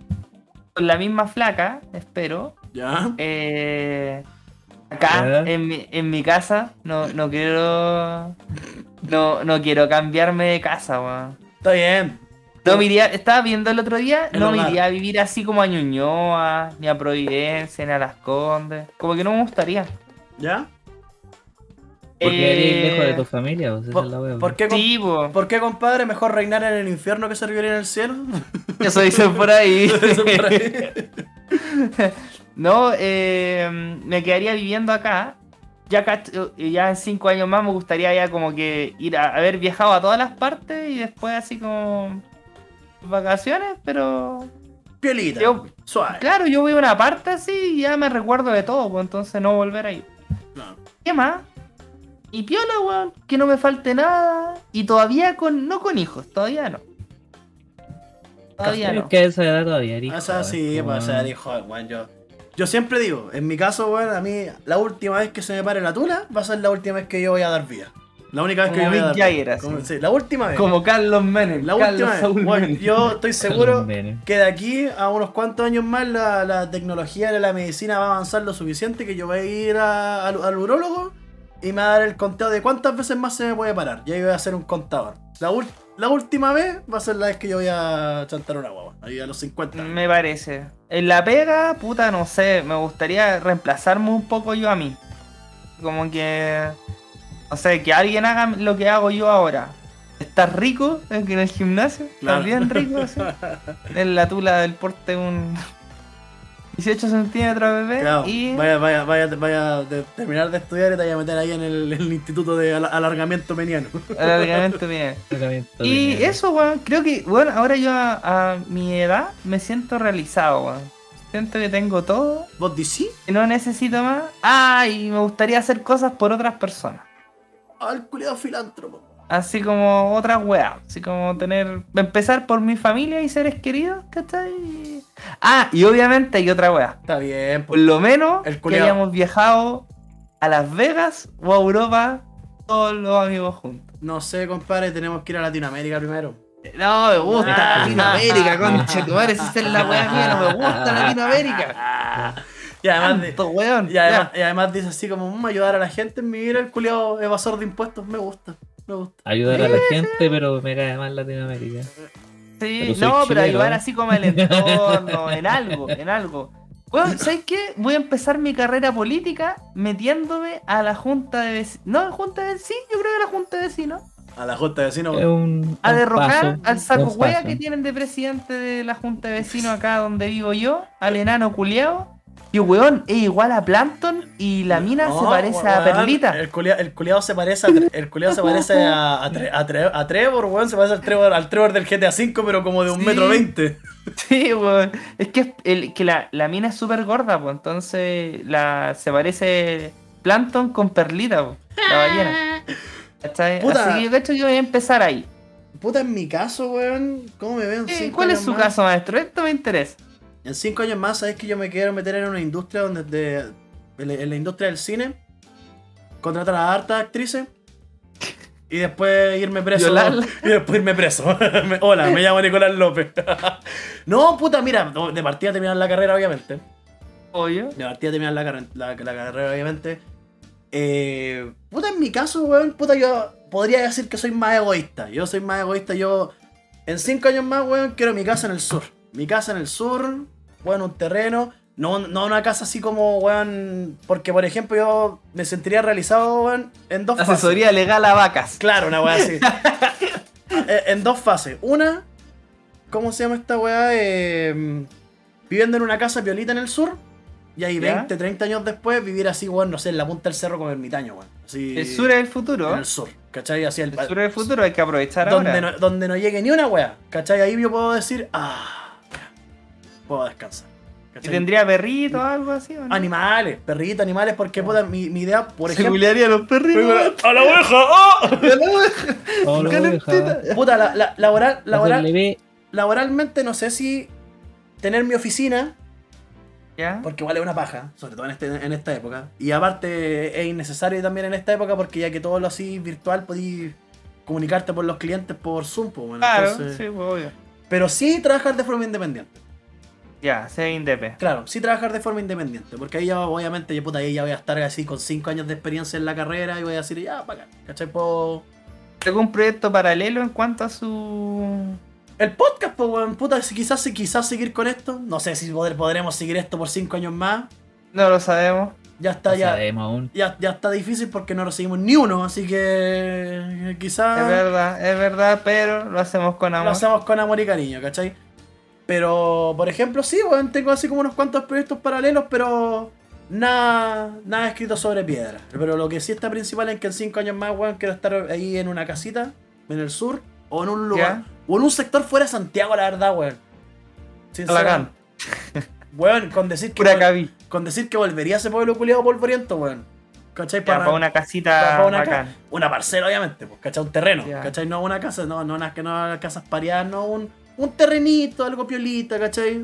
con la misma flaca, espero. ¿Ya? Eh, acá, Ya. en mi, en mi casa, no, no quiero. No, no quiero cambiarme de casa, weón. Está bien. No me iría, estaba viendo el otro día, El no me iría a vivir así como a Ñuñoa, ni a Providencia, ni a Las Condes. Como que no me gustaría. ¿Ya? Porque eres Eh, lejos de tu familia, pues esa ¿Por, es la wea. por qué, com- Sí, po. por qué, compadre? ¿Mejor reinar en el infierno que servir en el cielo? <laughs> Eso dicen por ahí. <laughs> Eso por ahí. <laughs> no, eh, me quedaría viviendo acá. Ya, ya en cinco años más me gustaría ya como que ir a haber viajado a todas las partes y después así como vacaciones, pero Piolita. Yo- Suave. claro, yo voy a una parte así y ya me recuerdo de todo, pues entonces no volver a ir. Claro. ¿Qué más? Y piola, weón, que no me falte nada. Y todavía con, no con hijos, todavía no. Todavía no. que a esa edad todavía eres Ah, Esa joven, sí, pues, pues, weón. ser hijo, weón, yo. Yo siempre digo, en mi caso, weón, a mí la última vez que se me pare la tula va a ser la última vez que yo voy a dar vida. La única vez que Como yo voy a dar vida. Como- sí, la última vez. Como Carlos Menem. la Carlos última vez. Saúl Menem. yo estoy seguro que de aquí a unos cuantos años más la, la tecnología de la medicina va a avanzar lo suficiente que yo voy a ir a- al, al urólogo y me va a dar el conteo de cuántas veces más se me puede parar. Y ahí voy a hacer un contador. La la última vez va a ser la vez que yo voy a chantar una guagua. Ahí a los 50. años. Me parece. En la pega, puta, no sé, me gustaría reemplazarme un poco yo a mí. Como que. No sé, que alguien haga lo que hago yo ahora. Estar rico en el gimnasio, Claro. estar bien rico, así. <laughs> En la tula del porte un 18 centímetros, bebé. Claro, y vaya, vaya, vaya, vaya a de- terminar de estudiar y te vaya a meter ahí en el, el instituto de al- alargamiento meniano. <laughs> alargamiento bien. Tratamiento Y eso, weón, creo que, bueno, ahora yo a, a mi edad me siento realizado, weón. Siento que tengo todo, ¿Vos decís? que no necesito más. Ah, y me gustaría hacer cosas por otras personas. Al culiado filántropo. Así como otras weas. Así como tener. Empezar por mi familia y seres queridos, ¿cachai? Ah, y obviamente hay otra wea. Está bien, Por pues. lo menos El que hayamos viajado a Las Vegas o a Europa todos los amigos juntos. No sé, compadre, tenemos que ir a Latinoamérica primero. No, me gusta Ah. Latinoamérica, concha. Tu madre, si esa es la wea mía, no me gusta Latinoamérica. Y además, de- Tanto, weón. y además, y además dice así como "Mm, ayudar a la gente en vivir el culiado evasor de impuestos. Me gusta, me gusta. Ayudar a la gente, pero me cae mal Latinoamérica. Sí, Pero no, pero ayudar ¿eh? así como el entorno, <laughs> en algo, en algo. Bueno, ¿sabes qué? Voy a empezar mi carrera política metiéndome a la junta de vecinos. No, junta de vecinos, yo creo que la junta de vecinos. A la junta de vecinos. Un, A derrocar paso, al saco hueá que tienen de presidente de la junta de vecinos acá donde vivo yo, al enano culiao. Y weón, es igual a Plankton y la mina se parece a Perlita. El culiado, el culiao se parece a, el culiao se parece a, a, Tre- a Tre- a Trevor, weón. Se parece al Trevor, al Trevor del GTA V, pero como de un Sí. metro veinte. <laughs> Sí, weón. Es que, el, que la, la mina es súper gorda, pues entonces la, se parece Plankton con Perlita, pues, la ballena. <laughs> Puta. Así que yo cacho que voy a empezar ahí. Puta, en mi caso, weón, ¿cómo me veo en Eh, ¿Cuál es su más? caso, maestro? Esto me interesa. En cinco años más, sabes que yo me quiero meter en una industria donde de, en, la, industria del cine, contratar a hartas actrices y después irme preso. Violarla. <laughs> Y después irme preso. <laughs> Hola, me llamo Nicolás López. <laughs> no, puta, mira, de partida terminar la carrera, obviamente. Obvio. De partida terminar la, carre- la, la carrera, obviamente. Eh, puta, en mi caso, weón, puta, yo podría decir que soy más egoísta. Yo soy más egoísta. Yo, en cinco años más, weón, quiero mi casa en el sur. Mi casa en el sur, weón, un terreno. No, no una casa así como, weón. Porque, por ejemplo, yo me sentiría realizado, weón, en dos fases. Asesoría legal a vacas. Claro, una weá así. <laughs> Eh, en dos fases. Una, ¿cómo se llama esta weá? Eh, viviendo en una casa violita en el sur. Y ahí ¿Ya? 20, 30 años después vivir así, weón, no sé, en la punta del cerro como ermitaño, weón. Así, El sur es el futuro. En el sur, ¿cachai? Así el, El sur es el futuro, hay que aprovechar donde, ahora. no, donde no llegue ni una weá, ¿cachai? Ahí yo puedo decir, ah, puedo descansar. ¿Y tendría perrito o algo así? ¿o no? Animales, perritos, animales, porque puta, mi, mi idea, por Se ejemplo. culiaría a los perritos. ¡A la oveja! ¡Oh! <laughs> Oh, lo Calentita. deja. Puta, la, la- laboral, laboral, laboralmente no sé si tener mi oficina, ¿Ya? porque igual es una paja, sobre todo en, este, en esta época. Y aparte es innecesario también en esta época porque ya que todo lo así virtual podí comunicarte por los clientes por Zoom, pues, bueno, Claro, entonces- sí, pues, obvio. Pero sí trabajar de forma independiente. Ya, sea indepe. Claro, sí trabajar de forma independiente. Porque ahí ya obviamente yo puta, ahí ya voy a estar así con 5 años de experiencia en la carrera y voy a decir, ya, para acá, ¿cachai? Puedo- ¿Algún proyecto paralelo en cuanto a su. El podcast, pues, weón, puta, si quizás, si quizás seguir con esto. No sé si poder- podremos seguir esto por 5 años más. No lo sabemos. Ya está, No ya. sabemos aún. ya, ya está difícil porque no recibimos ni uno, así que eh, Es quizás verdad, es verdad, pero lo hacemos con lo amor. hacemos con amor y cariño, ¿cachai? Pero, por ejemplo, sí, weón, tengo así como unos cuantos proyectos paralelos, pero nada, nada escrito sobre piedra. Pero lo que sí está principal es que en 5 años más, weón, quiero estar ahí en una casita, en el sur, o en un lugar, o en un sector fuera de Santiago, la verdad, weón. Alacant, <laughs> Weón, con decir que, vol- con decir que volvería a ese pueblo culiado polvoriento, weón. ¿Cachai? Ya, para una casita para una, ca- bacán. una parcela, obviamente, pues, ¿cachai? Un terreno, Ya. ¿cachai? No una casa, no, no unas que no casas pareadas, no un, un terrenito, algo piolita, ¿cachai?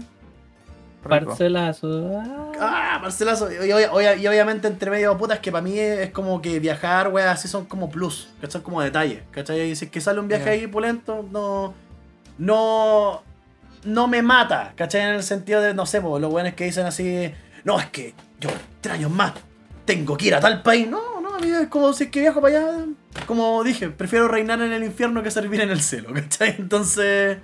Rico. Parcelazo. Ah. Parcelazo. Y, obvia- obvia- y obviamente entre medio putas que para mí es, es como que viajar, weas, así son como plus, ¿cachai? Como detalles, ¿cachai? Y si es que sale un viaje Ya. ahí pulento, no. No. No me mata, ¿cachai? En el sentido de, no sé, pues, los buenos que dicen así, no, es que yo tres años más tengo que ir a tal país. No, no, a mí es como si es que viajo para allá. Como dije, prefiero reinar en el infierno que servir en el cielo, <laughs> ¿cachai? Entonces.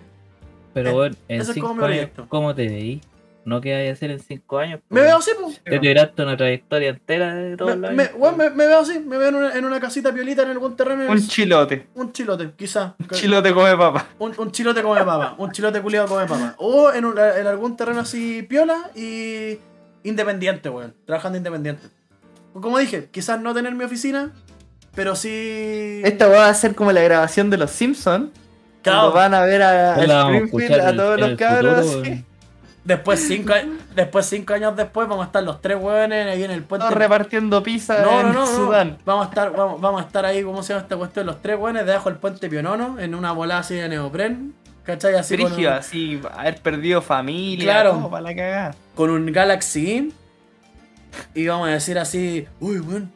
Pero Eh, bueno, en cinco como mi años, proyecto. ¿cómo te veí? ¿No qué hay a hacer en cinco años? Me po? veo así, pues. Te tiraste una trayectoria entera de todos Me, los me- po. me- me veo así, me veo en una, en una casita piolita en algún terreno. en el- Un chilote. un chilote, quizá. Un chilote come papa. Un, un chilote come papa, un chilote culiado come papa. O en, un- en algún terreno así piola y independiente, weón. Trabajando independiente. Como dije, quizás no tener mi oficina, pero sí. Esta va a ser como la grabación de los Simpsons. Claro. Cuando van a ver a, Springfield, a todos los el cabros. futuro, así, weón. Después cinco, después cinco años después vamos a estar los tres weones ahí en el puente. todos repartiendo pizza No, en no, no, no. Sudán. Vamos a estar, vamos, vamos a estar ahí, ¿cómo se llama esta cuestión? Los tres weones debajo del puente Pionono, en una bola así de neopren. ¿Cachai? Así con un- Frigio, así, haber perdido familia, Claro. todo para la cagada. con un Galaxy y vamos a decir así, uy, weón,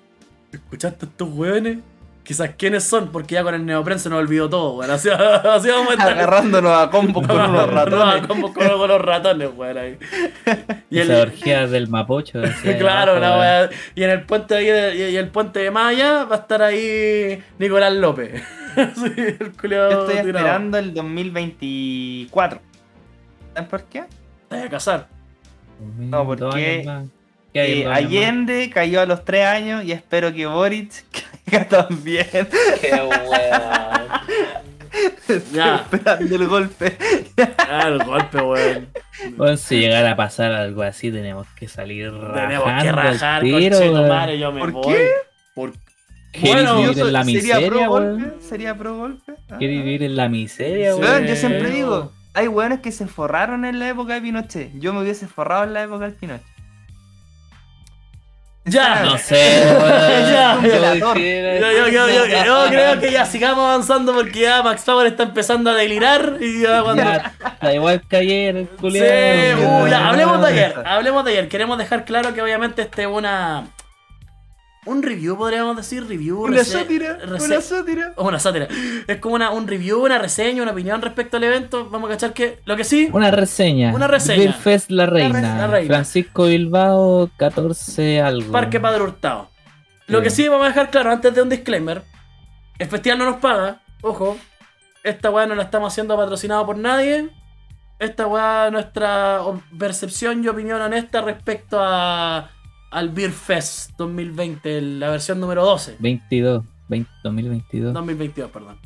¿escuchaste a estos weones? Quizás quiénes son, porque ya con el neopren se nos olvidó todo, weón. Así, <laughs> así vamos a estar. Agarrándonos a combos con <laughs> unos ratones. como con, con los ratones, weón. Ahí. <laughs> Y el, orgía del Mapocho. claro, abajo, la. Y en el puente de y, y el puente de Maya va a estar ahí Nicolás López. Sí, el Yo estoy tirado. esperando el 2024. ¿Sabes por qué? Te vas a casar. No, porque, años más. ¿Qué hay en Eh, Allende cayó a los 3 años y espero que Boric <laughs> caiga también. Qué weón. Ya. Esperando el golpe. Ah, el golpe, weón. Bueno, si llegara a pasar algo así, tenemos que salir Tenemos que rajar, weón. yo me ¿Por voy. qué? ¿Por ¿Quieres Bueno, vivir en la soy- ¿Sería miseria, pro weón? golpe? ¿Sería pro golpe? Ah. ¿Quieres vivir en la miseria, Sí. weón? Yo siempre digo, hay weones que se forraron en la época de Pinochet. Yo me hubiese forrado en la época del Pinochet. Ya. No sé. <laughs> Ya, Yo ya. quisiera- Yo, yo, yo, yo, yo creo que ya sigamos avanzando porque ya Max Power está empezando a delirar y ya cuando... Ya, Da igual que ayer, el Sí, uh, ya, hablemos de ayer, hablemos de ayer. Queremos dejar claro que obviamente este es una... Un review, podríamos decir, review, Una sátira, una sátira. o una sátira. Es como una, un review, una reseña, una opinión respecto al evento. Vamos a cachar que lo que sí... Una reseña. Una reseña. Beer Fest La Reina. La Reina. Francisco Bilbao, 14 algo. Parque Padre Hurtado. Lo que sí vamos a dejar claro antes de un disclaimer. El festival no nos paga. Ojo. Esta weá no la estamos haciendo patrocinado por nadie. Esta weá es nuestra percepción y opinión honesta respecto a, al Beer Fest 2020, la versión número 12. 22. 20, 2022. 2022, perdón.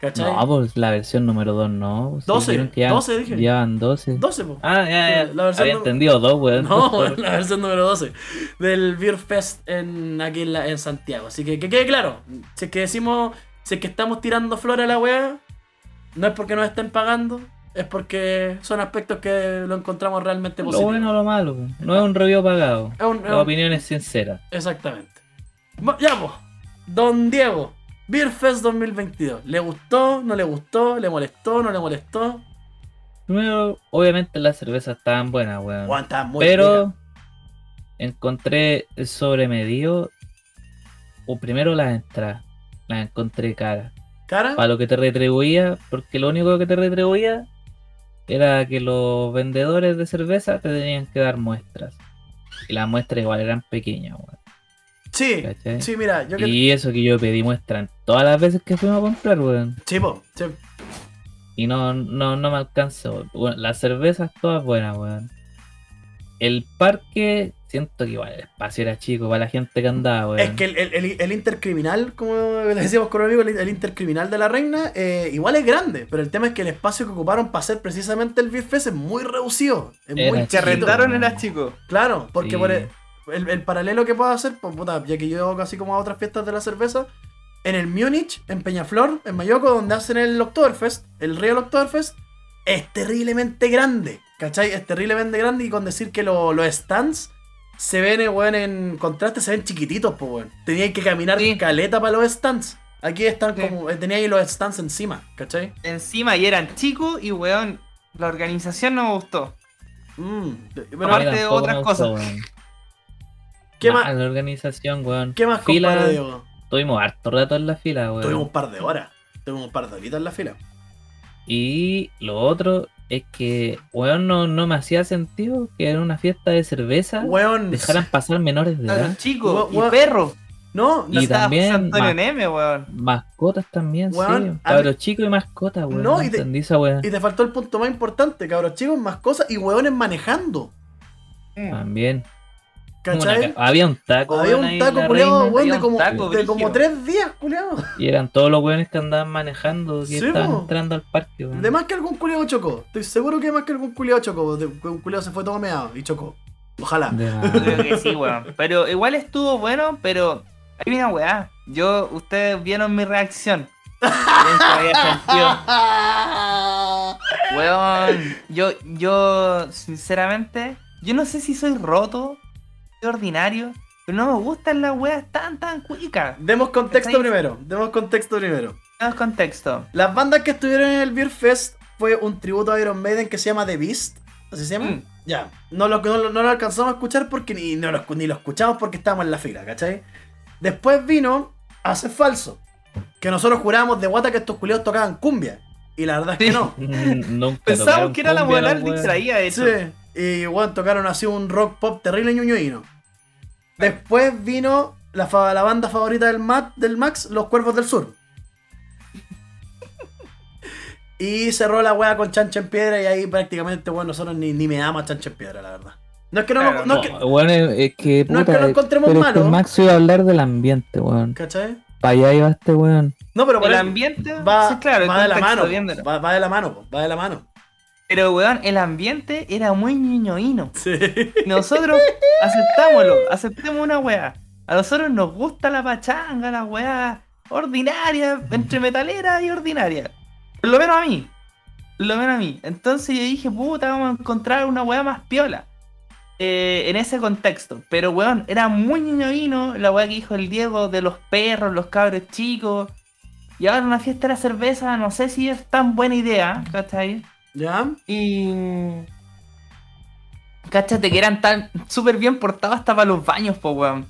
¿Cachai? No, pues la versión número 2 no. Si 12, dijeron que ya 12 dije. Llevan 12. 12, po. Ah, ya, ya. La versión Había nu- entendido dos, weón. No, <laughs> la versión número 12 del Beer Fest en, aquí en, la- en Santiago. Así que que quede claro, si es que decimos, si es que estamos tirando flores a la weá, no es porque nos estén pagando, es porque son aspectos que lo encontramos realmente Lo positivos. bueno o lo malo. No es un review pagado. Es un- es La opinión es sincera. Exactamente. Ya, pues, Don Diego, Beer Fest 2022. ¿Le gustó? ¿No le gustó? ¿Le molestó? ¿No le molestó? Primero, obviamente las cervezas estaban buenas, weón. Weón, estaba muy Pero rica. encontré el sobremedido. O primero las entradas. Las encontré caras. ¿Cara? Para lo que te retribuía, porque lo único que te retribuía era que los vendedores de cerveza te tenían que dar muestras. Y las muestras igual eran pequeñas, weón. Sí, ¿cachai? sí, mira, yo que... Y eso que yo pedí muestra en todas las veces que fuimos a comprar, weón. Sí, po, sí. Y no, no, no me alcanzó. Bueno, las cervezas todas buenas, weón. El parque, siento que igual el espacio era chico para la gente que andaba, weón. Es que el, el- el- el intercriminal, como le decíamos con un amigo, el, el intercriminal de la reina, eh, igual es grande, pero el tema es que el espacio que ocuparon para hacer precisamente el Beer Fest es muy reducido. Es Era muy Que chiquito. arrendaron era chico. Claro, porque Sí. por el, el- el paralelo que puedo hacer, pues puta, ya que yo casi como a otras fiestas de la cerveza, en el Múnich, en Peñaflor, en Mayoco, donde hacen el Oktoberfest, el Real Oktoberfest, es terriblemente grande. ¿Cachai? Es terriblemente grande y con decir que lo- los stands se ven, eh, weón, en contraste, se ven chiquititos, pues, weón. Teníais que caminar Sí. caleta para los stands. Aquí están Sí. como, eh, teníais los stands encima, ¿cachai? Encima y eran chicos y weón, la organización no me gustó. Mm, pero- aparte de otras gustó, cosas. weón. ¿Qué más? La organización, weón. ¿Qué más, Fila, compadre Diego? Tuvimos harto rato en la fila, weón. Tuvimos un par de horas. Tuvimos un par de horitas en la fila. Y lo otro es que, weón, no, no me hacía sentido que en una fiesta de cerveza Weón, dejaran pasar menores de edad. chicos Weón, y weón. perros. No, Y Estaba también Antonio Neme, weón. Mascotas también, Weón, sí. mí- Cabros chicos y mascotas, weón. No, No, y te- esa weá. y te faltó el punto más importante, cabros chicos, más cosas y hueones manejando. También. ¿Cachai? Una había un taco, Había un taco la culiado, weón, había de un como, taco de como tres días, culiado. Y eran todos los weones que andaban manejando, que Sí, estaban po. entrando al parque, weón. De más que algún culiado chocó. Estoy seguro que más que algún culiado chocó. De, un culiado se fue todo meado y chocó. Ojalá. Creo que sí, weón. Pero igual estuvo bueno, pero hay una weá. Yo, ustedes vieron mi reacción. <laughs> Weón, yo, yo, sinceramente, yo no sé si soy roto, ordinario, pero no me gustan las weas tan, tan cuicas. Demos contexto primero. Demos contexto primero. Es contexto. Las bandas que estuvieron en el Beer Fest fue un tributo a Iron Maiden que se llama The Beast. ¿Así se llama? Mm. Ya. No lo, no, lo- no lo alcanzamos a escuchar porque ni, no lo, ni lo escuchamos porque estábamos en la fila, ¿cachai? Después vino Hace Falso. Que nosotros jurábamos de guata que estos culiados tocaban cumbia. Y la verdad es que Sí. no. <laughs> Nunca Pensábamos que era la moral distraída de eso. Sí. Y bueno, tocaron así un rock pop terrible ñuñoíno. Después vino la, fa- la banda favorita del, Matt, del Max, Los Cuervos del Sur. <laughs> y cerró la wea con Chancha en Piedra y ahí prácticamente, bueno, nosotros ni, ni me damos a Chancha en Piedra, la verdad. No es que no, Claro, no, es que, No, es, que no es que lo encontremos pero es que malo. Max iba a hablar del ambiente, weón. ¿Cachai? Para allá iba este weón. No, pero El ambiente, va, sí, claro, va de la mano. Va, va de la mano, va de la mano. Pero weón, el ambiente era muy ñoñoíno. Sí. Y Nosotros aceptámoslo, aceptemos una weá. A nosotros nos gusta la pachanga, la weá ordinaria, entre metalera y ordinaria. Por lo menos a mí. Por lo menos a mí. Entonces yo dije, puta, vamos a encontrar una weá más piola. Eh, en ese contexto. Pero weón, era muy ñoñoíno la weá que dijo el Diego de los perros, los cabros chicos. Y ahora una fiesta de la cerveza, no sé si es tan buena idea, ¿cachai? ¿Ya? Y. Cáchate que eran tan súper bien portados hasta para los baños, po, weón.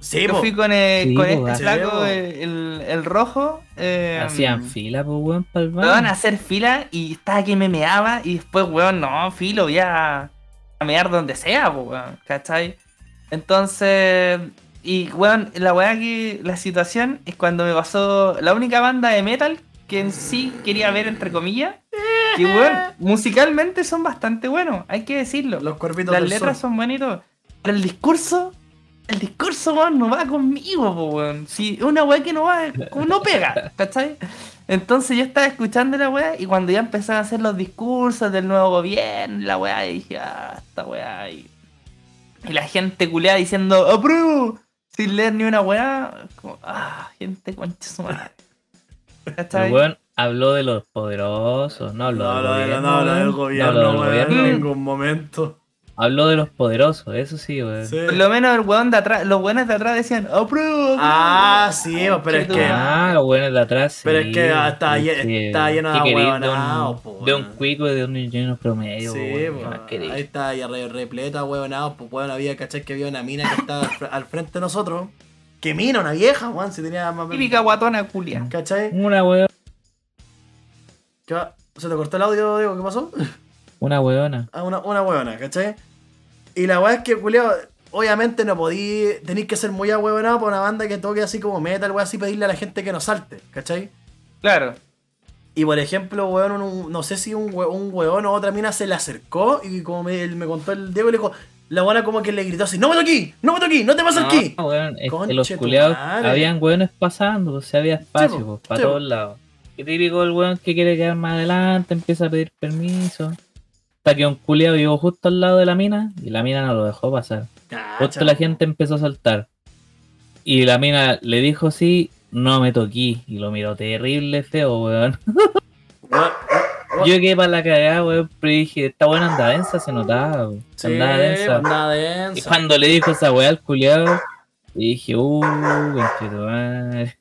Sí, Yo po. fui con, el, Sí, con po, este flaco, po. el, rojo. Eh, Hacían fila, pues weón, para el baño. Weón, a hacer fila y estaba que me meaba y después, weón, no, filo, voy a, a mear donde sea, po, weón, ¿cachai? Entonces, y weón, la weá que la situación es cuando me pasó la única banda de metal que en sí quería ver, entre comillas, que weón, musicalmente son bastante buenos, hay que decirlo. Los cuervitos Las letras son bonitos, pero el discurso, el discurso, weón, no va conmigo, po, weón. Si una weá que no va, no pega, ¿cachai? Entonces yo estaba escuchando la weá y cuando ya empezaron a hacer los discursos del nuevo gobierno, la weá, y dije, ah, esta weá. Y, y la gente culeada diciendo, apruebo, sin leer ni una weá, como, ah, gente concha su madre. El weón habló de los poderosos, no habló No, del no, gobierno. no, no, del. No habló del weón, gobierno. en ningún momento. Habló de los poderosos, eso sí, weón. Sí. Por lo menos el weón de atrás, los buenos de atrás decían, apruebo. Ah, sí, pero es que. Ah, los buenos de atrás. Pero sí, es que ah, está sí, está lleno de ¿Qué querís ahueonados, De un, cuico y de un lleno promedio, Sí, weón. ahí está ahí re, repleta, huevonados, pues weón, había, ¿cachai? Que había una mina que estaba al frente de nosotros. Que mina, una vieja, weón, si tenía más Típica guatona culia. ¿Cachai? Una weón, ¿Qué va? ¿Se te cortó el audio, Diego? ¿Qué pasó? una weona. <laughs> Ah, una, una huevona, ¿cachai? Y la weá es que, culiao, obviamente no podí, tenéis que ser muy ahueonado para una banda que toque así como metal, weón, así pedirle a la gente que no salte, ¿cachai? Claro. Y por ejemplo, weón, un- no sé si un, we- un weón o otra mina se le acercó y como me, él me contó el Diego, le dijo, la buena como que le gritó así, no me toquí, no me toquí, no te pases aquí. Weón, los culiados habían weones pasando, pues, si había espacio, Sí, pues, po, para sí, po. todos lados. Y típico el weón que quiere quedar más adelante, empieza a pedir permiso. Hasta que un culiado llegó justo al lado de la mina y la mina no lo dejó pasar. Justo la gente empezó a saltar. Y la mina le dijo sí, no me toquí. Y lo miró terrible, feo, weón. Yo quedé para la cagada, weón, pero dije, esta buena anda densa, se notaba, weón. Sí, andaba densa. andaba Y cuando le dijo esa weá al culiado, dije, uh, conchetumadre.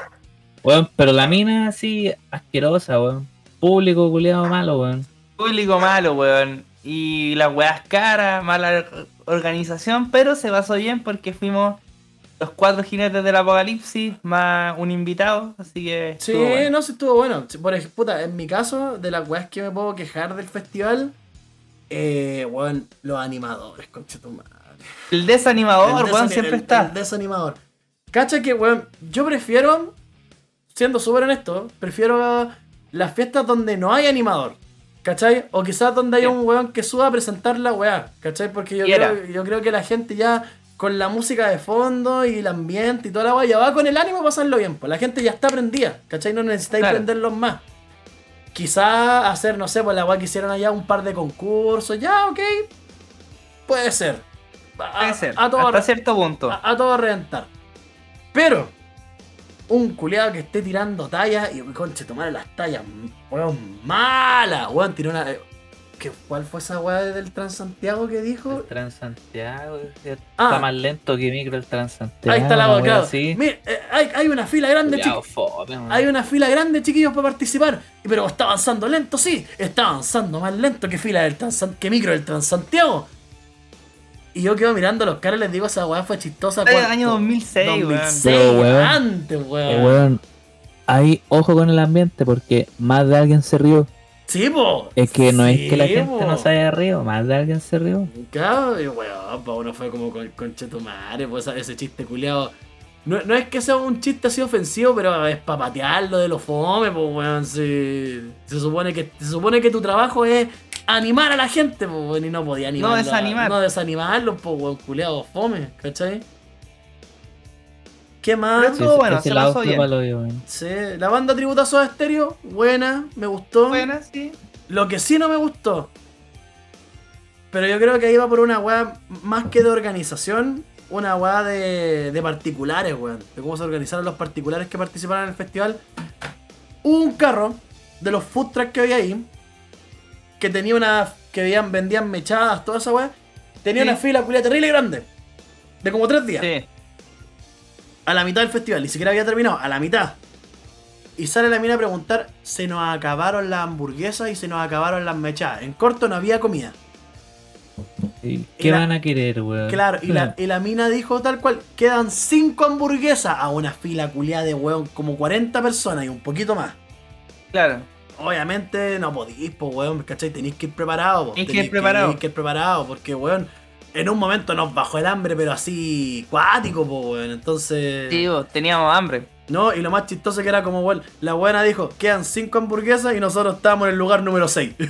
<laughs> weón, pero la mina así, asquerosa, weón. Público culiado malo, weón. Público malo, weón. Y las weas caras, mala organización, pero se pasó bien porque fuimos los cuatro jinetes del apocalipsis más un invitado, así que. Sí, bueno. no, sí estuvo bueno. Por ejemplo, puta, en mi caso, de las weas que me puedo quejar del festival, eh, weón, los animadores, conchetumadre. El desanimador, El weón, siempre el- está. El desanimador. Cacha que, weón, yo prefiero, siendo súper honesto, prefiero las fiestas donde no hay animador. ¿Cachai? O quizás donde haya Bien. un weón que suba a presentar la weá. ¿Cachai? Porque yo creo, yo creo que la gente ya con la música de fondo y el ambiente y toda la weá ya va con el ánimo a pasarlo bien. Pues la gente ya está prendida. ¿Cachai? No necesitáis Claro. prenderlos más. Quizás hacer, no sé, pues la weá que hicieron allá un par de concursos. Ya, ok. Puede ser. A, Puede ser. a todo hasta cierto punto. a, a todo reventar. Pero, un culiado que esté tirando tallas y conche, tomar las tallas, weón, mala. Weón, tiró una. Eh, ¿qué, ¿Cuál fue esa weá del Transantiago que dijo? El Transantiago está Ah. más lento que micro el Transantiago. Ahí está la wea claro. Mira, eh, hay, hay una fila grande, chiquillos. Hay una fila grande, chiquillos, para participar. Pero está avanzando lento, sí. Está avanzando más lento que fila del Transan- que micro del Transantiago. Y yo quedo mirando los caras y les digo, esa weá fue chistosa. Era el año 2006, weón. 2006, Pero, weón. antes, weón. Eh, weón, hay ojo con el ambiente porque más de alguien se rió. Sí, po. Es que no Sí, es que la gente po. no se haya rido, más de alguien se rió. Claro, y weón, pa' uno fue como con conchetumare, pues ese chiste culiado. No, no es que sea un chiste así ofensivo, pero es para patearlo de los fome, pues weón. Si, se, supone que, se supone que tu trabajo es animar a la gente, pues weón, y no podía animar. desanimar. No desanimarlos, pues weón, culiado fome, ¿cachai? ¿Qué más? Estuvo bueno, se fue bien. yo. Sí, la banda Tributazo de Estéreo, buena, me gustó. Buena, sí. Lo que sí no me gustó. Pero yo creo que iba por una weá más que de organización, una weá de, de particulares, weón. De cómo se organizaron los particulares que participaron en el festival. Hubo un carro de los food trucks que había ahí. Que tenía una. que veían, vendían mechadas, toda esa weá. Tenía Sí. una fila culia terrible grande. De como tres días Sí. A la mitad del festival, ni siquiera había terminado, a la mitad. Y sale la mina a preguntar, se nos acabaron las hamburguesas y se nos acabaron las mechadas. En corto no había comida. ¿Y ¿Qué la- van a querer, weón? Claro, y la, y la mina dijo tal cual, quedan 5 hamburguesas a una fila culiada de hueón, como 40 personas y un poquito más. Claro. Obviamente no podís, pues weón, ¿cachai? Tenéis que ir preparado. Tenéis que ir preparado. tenéis que ir preparado, porque weón, en un momento nos bajó el hambre, pero así cuático, pues weón. Entonces... Sí, vos, teníamos hambre. No, y lo más chistoso que era como, weón, la buena dijo, quedan 5 hamburguesas y nosotros estábamos en el lugar número 6. <laughs>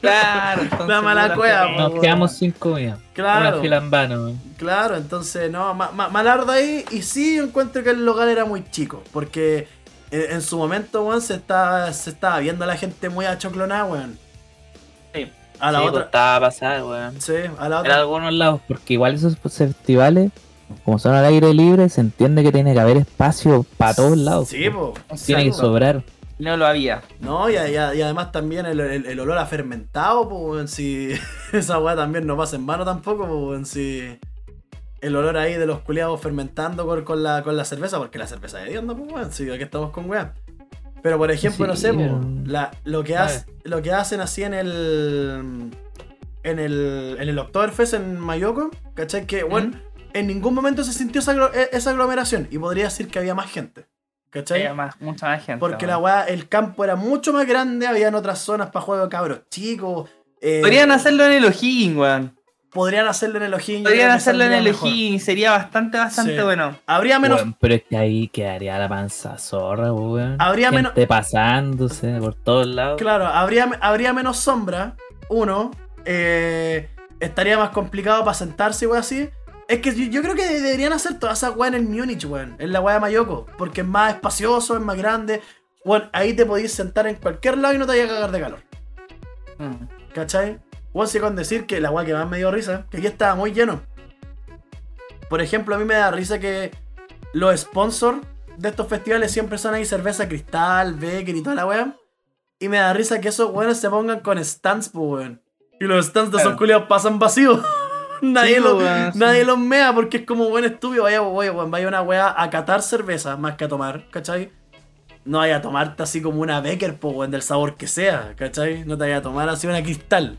Claro. <laughs> entonces, La mala cueva, po. Nos quedamos sin comida. Claro. Una fila en vano, weón. claro, entonces, no, ma- ma- malarda ahí. Y sí, yo encuentro que el local era muy chico, porque eh, en su momento, weón, se estaba, se estaba viendo a la gente muy achoclonada, weón. Sí. A la Sí, pues, otra. estaba a pasar, weón. Sí, a la En otra. algunos lados, porque igual esos festivales, como son al aire libre, se entiende que tiene que haber espacio para todos lados. Sí, po. Tiene que sobrar. No lo había. No, y, y- y además también el, el- el olor a fermentado, pues, weón, si <laughs> esa weá también no pasa en vano tampoco, pues, weón, si el olor ahí de los culiados fermentando con, con la, con la cerveza, porque la cerveza es hedionda, pues, weón, si aquí estamos con weá. Pero por ejemplo, no sé, pero- la- lo, que hace- lo que hacen así en el. En el, en el Oktoberfest en Mayoko, ¿cachai? Que, bueno, en ningún momento se sintió esa, e- esa aglomeración y podría decir que había más gente, ¿cachai? Había más, mucha más gente. Porque la weá, el campo era mucho más grande, habían otras zonas para juegos de cabros chicos. eh, Podrían hacerlo en el O'Higgins, weón. Podrían hacerlo en el yo Podrían hacerlo en el. O'Higgins. Sería bastante, bastante Sí. bueno. Habría menos. Pero es que ahí quedaría la panza zorra, weón. Habría Gente menos- pasándose por todos lados. Claro, habría, habría menos sombra. Uno. eh, estaría más complicado para sentarse, weón, así. Es que yo, yo creo que deberían hacer toda esa weá en el Múnich, weón. En la weá de Mayoko. Porque es más espacioso, es más grande. Bueno, ahí te podéis sentar en cualquier lado y no te vayas a cagar de calor. Mm. ¿Cachai? Bueno, sí con decir que la weá que más me dio risa, que aquí estaba muy lleno. Por ejemplo, a mí me da risa que los sponsors de estos festivales siempre son ahí cerveza cristal, Becker y toda la weá. Y me da risa que esos weones se pongan con stands, pues weón. Y los stands de esos culiados pasan vacíos. <laughs> nadie, Sí, los, sí. los mea porque es como buen estúpido. Vaya, vaya, weón, vaya una weá a catar cerveza más que a tomar, ¿cachai? No vaya a tomarte así como una Becker, pues weón, del sabor que sea, ¿cachai? No te vaya a tomar así una cristal.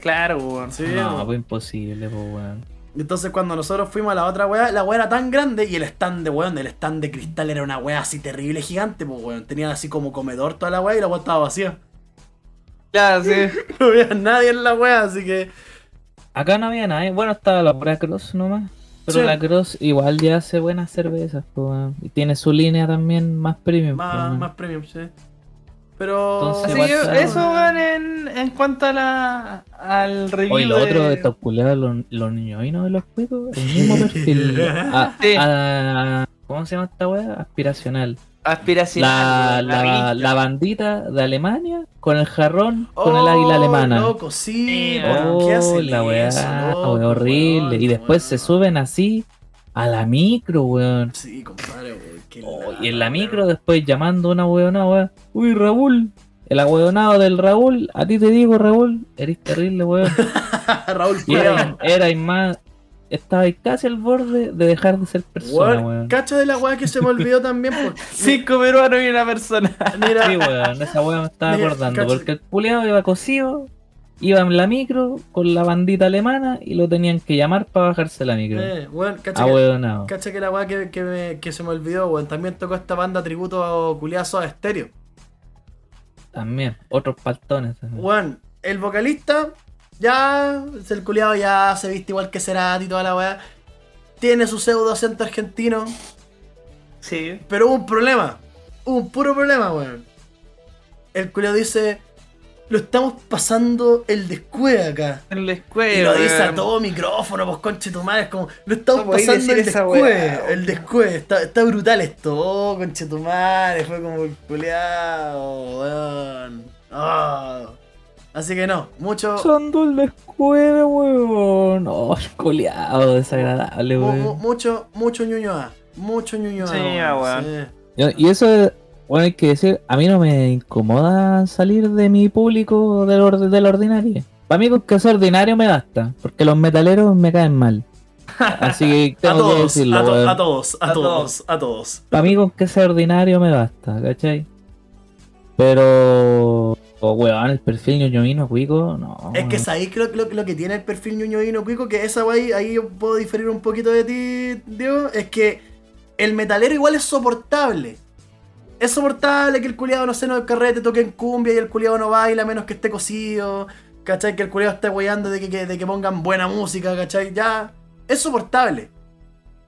Claro, weón. Sí, no, weón. pues imposible, pues, weón. Entonces cuando nosotros fuimos a la otra weá, la weá era tan grande y el stand de weón, el stand de cristal era una weá así terrible, gigante, pues weón. Tenían así como comedor toda la weá y la weá estaba vacía. Claro, sí. <laughs> No había nadie en la weá, así que. Acá no había nadie. Bueno, estaba la pura Cross nomás. Pero Sí. la Cross igual ya hace buenas cervezas, po, weón. Y tiene su línea también más premium. Más, más premium, sí. Pero. Entonces, Así que eso, weón, en, en cuanto a la, al review. Oye, lo de- otro de estos culeados, los, los niñoinos de los cuicos, el mismo <laughs> perfil. a- Sí. a- ¿Cómo se llama esta weá? Aspiracional. La, Aspiracional. la, vincha. la bandita de Alemania con el jarrón con el Oh, águila alemana. Loco, sí, ¿qué Oh, hacen la weá, eso, loco, weón, horrible. weón, y después se weón? suben así a la micro, weón. Sí, compadre, weón. Qué Oh, y en la micro después llamando a una weón. Uy, Raúl, el ahueonado del Raúl, a ti te digo, Raúl, eres terrible, weón. <laughs> Raúl era, era más. Estaba casi al borde de dejar de ser persona, Weón, weón. cacho de la weá que se me olvidó también. Pues, <laughs> Cinco peruanos y una persona. mira, Sí, weón, esa weá me estaba Mira, acordando. cacha- Porque el culiado iba cosido, iba en la micro con la bandita alemana y lo tenían que llamar para bajarse la micro. eh, weón, cacha Ah, que, cacha que la weá que, que, me- que se me olvidó, weón. También tocó esta banda tributo a Culiazo a Estéreo. También, otros paltones. también. Weón, el vocalista, ya, el culiado ya se viste igual que Cerati y toda la weá. Tiene su pseudo acento argentino, Sí. pero hubo un problema. Hubo un puro problema, weón. El culiado dice, lo estamos pasando el descueve acá. En la Y lo dice a todo micrófono, pues conche tu madre, es como, lo estamos No pasando el weá, el descueve, está, está brutal esto, oh, conche tu madre, fue como el culiado, weón. Ah. Así que no, mucho, Pasando el descueve, weón. Oh, el culiado desagradable, weón. mucho, mucho ñuñoa, mucho ñuñoa. Sí, weón. sí. Y eso, bueno, hay que decir, a mí no me incomoda salir de mi público del, or- del ordinario. Para mí con que sea ordinario me basta, porque los metaleros me caen mal. Así que <laughs> A tengo que todos, decirlo, a, to- a todos, a A todos, a todos. Para mí con que sea ordinario me basta, ¿cachai? Pero... Oh, weón, el perfil ñoñoino cuico, no. Es que sabéis que lo, lo- lo que tiene el perfil ñoñoino cuico, que esa wey, ahí yo puedo diferir un poquito de ti, Diego, es que el metalero igual es soportable. Es soportable que el culiado no sé, no el carrete toque en cumbia y el culiado no baila a menos que esté cosido. ¿Cachai? Que el culiado esté weyando de que, que- de que pongan buena música, ¿cachai? Ya. Es soportable.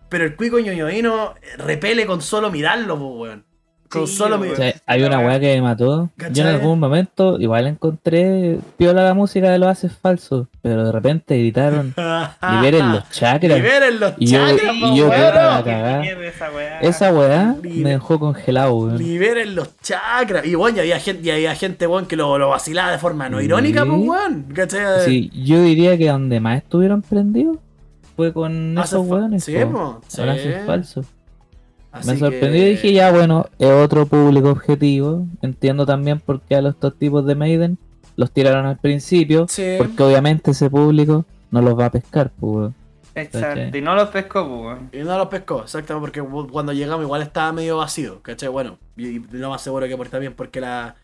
Pero el cuico ñoñoino repele con solo mirarlo, po, weón. Con Sí, solo weón. O mirarlo. sea, hay una weá que me mató. Yo ¿Cachai? en algún momento igual encontré piola la música de los haces falsos, pero de repente gritaron <laughs> liberen los chakras. Liberen los Y yo- chakras, y yo weón. quedé para la Qué cagada. mierda esa weá. Esa weá me dejó congelado, weón. Liberen los chakras. Y bueno, y había gente, y había gente weón, que lo, lo vacilaba de forma no Sí. irónica, pues weón. ¿Cachai? Sí, yo diría que donde más estuvieron prendidos fue con esos weones. sí, po. po, sí. Ahora haces falsos. Así Me que- sorprendió y dije, ya bueno, es otro público objetivo. Entiendo también por qué a los dos tipos de Maiden los tiraron al principio. Sí. Porque obviamente ese público no los va a pescar, pues. Exacto. ¿Cachai? Y no los pescó, pues, weón. Y no los pescó, exactamente, porque cu- cuando llegamos igual estaba medio vacío, ¿cachai? Bueno, y, y lo más seguro que por también porque la,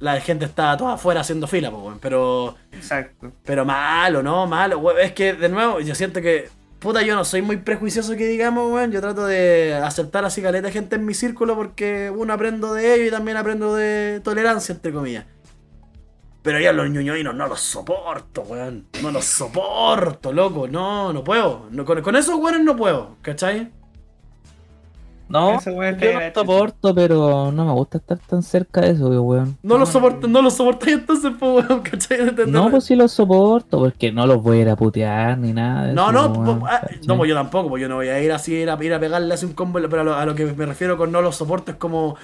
la gente estaba toda afuera haciendo fila, pues, weón. Pero, Exacto. pero malo, ¿no? Malo. Es que, de nuevo, yo siento que, puta, yo no soy muy prejuicioso que digamos, weón. Yo trato de aceptar así caleta gente en mi círculo porque, uno, aprendo de ello y también aprendo de tolerancia, entre comillas. Pero ya los ñoñoinos no los soporto, weón. No los soporto, loco. No, no puedo. No, con, con esos weones no puedo, ¿cachai? No, yo no soporto, pero no me gusta estar tan cerca de eso, weón. No los soporto, no los soportáis entonces, pues, weón, ¿cachai? No, pues sí los soporto, porque no los voy a ir a putear ni nada. de No, eso, no, weón, po- ah, no, pues yo tampoco, pues yo no voy a ir así, ir a, ir a pegarle así un combo, pero a lo, a lo que me refiero con no los soporto es como...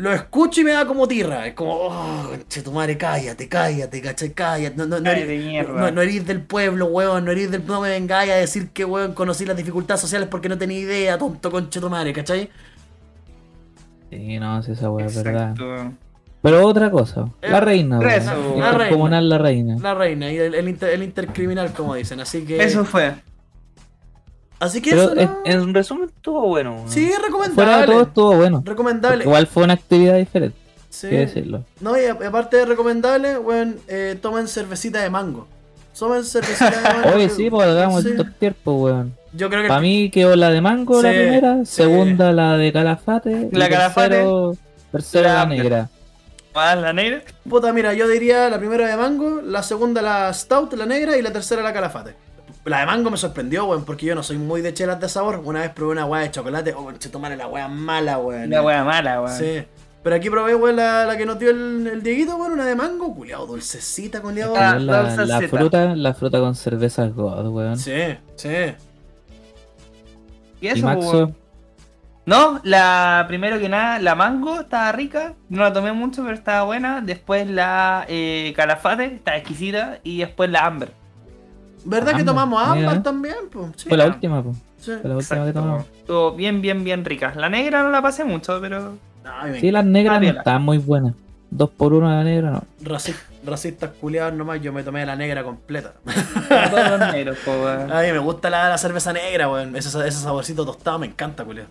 Lo escucho y me da como tirra, es como, oh, che, tu madre, cállate, cállate, ¿cachai? Cállate, no, no, no, eres, no, no eres del pueblo, weón, no eres del... No me vengáis a decir que, weón, conocí las dificultades sociales porque no tenía idea, tonto conche tu madre, ¿cachai? Sí, no, sí, esa es verdad. Pero otra cosa, Eh, la reina, eso, weón. la reina. Intercomunal la reina. La reina y el, el, inter- el intercriminal, como dicen, así que... Eso fue. Así que Pero eso, en, ¿no? en resumen estuvo bueno. Sí, Fuera de recomendable. todo estuvo bueno. Recomendable. Igual fue una actividad diferente, Sí. decirlo. No, y aparte de recomendable, weón, eh, tomen cervecita de mango. Tomen cervecita de mango. <laughs> Oye, sí, pues hagamos Sí. el top tier, pues, weón. Yo creo que. Para mí quedó la de mango la primera, segunda la de calafate, y La Calafate. tercero, tercero La- negra. Ah, la negra. Puta, mira, yo diría la primera de mango, la segunda la stout, la negra y la tercera la calafate. La de mango me sorprendió, weón, porque yo no soy muy de chelas de sabor. Una vez probé una weá de chocolate, oh, tomar la weá mala, weón. Una wea mala, weón. Sí. Pero aquí probé, weón, la, la que nos dio el, el Dieguito, weón, una de mango, culiado, dulcecita, culiado. Ah, la, la zeta. fruta, la fruta con cerveza God, weón. Sí, sí. ¿Y Y eso, Maxo, weón? No, la primero que nada, la mango estaba rica, no la tomé mucho, pero estaba buena. Después la eh, calafate, estaba exquisita. Y después la amber. ¿Verdad que tomamos ámbar mira. también? Pues, sí. fue la última, po. sí. Fue la última que tomamos. Estuvo bien, bien, bien rica. La negra no la pasé mucho, pero. Sí, las negras Ah, no estaban muy buenas. Dos por uno la negra, no. Raci- racistas culiados nomás, yo me tomé la negra completa. Todos los negros, po, weón. <laughs> A mí me gusta la, la cerveza negra, weón. Ese, ese saborcito tostado me encanta, culiado.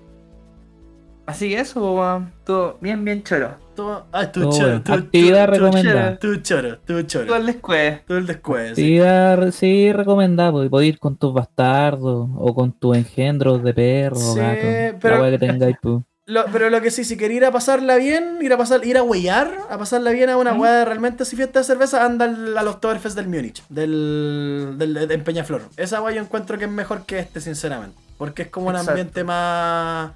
Así que eso, weón. Estuvo bien, bien choro. Todo, ah, tu Todo choro, tu, Actividad tu- tu recomendada. choro, Tu choro, tu Todo choro. el descueve. Tú el descueve, sí. Sí, sí recomendado, porque podés ir con tus bastardos o con tus engendros de perro o Sí, gato. pero- La que tengáis, pues. <laughs> Lo- pero lo que sí, si quería ir a pasarla bien, ir a pasar, ir a huellar, a pasarla bien a una ¿Mm? weá de realmente así fiesta de cerveza, anda al, al Oktoberfest del Múnich, del, del, de- en Peñaflor. Esa weá yo encuentro que es mejor que este, sinceramente. Porque es como un ambiente más.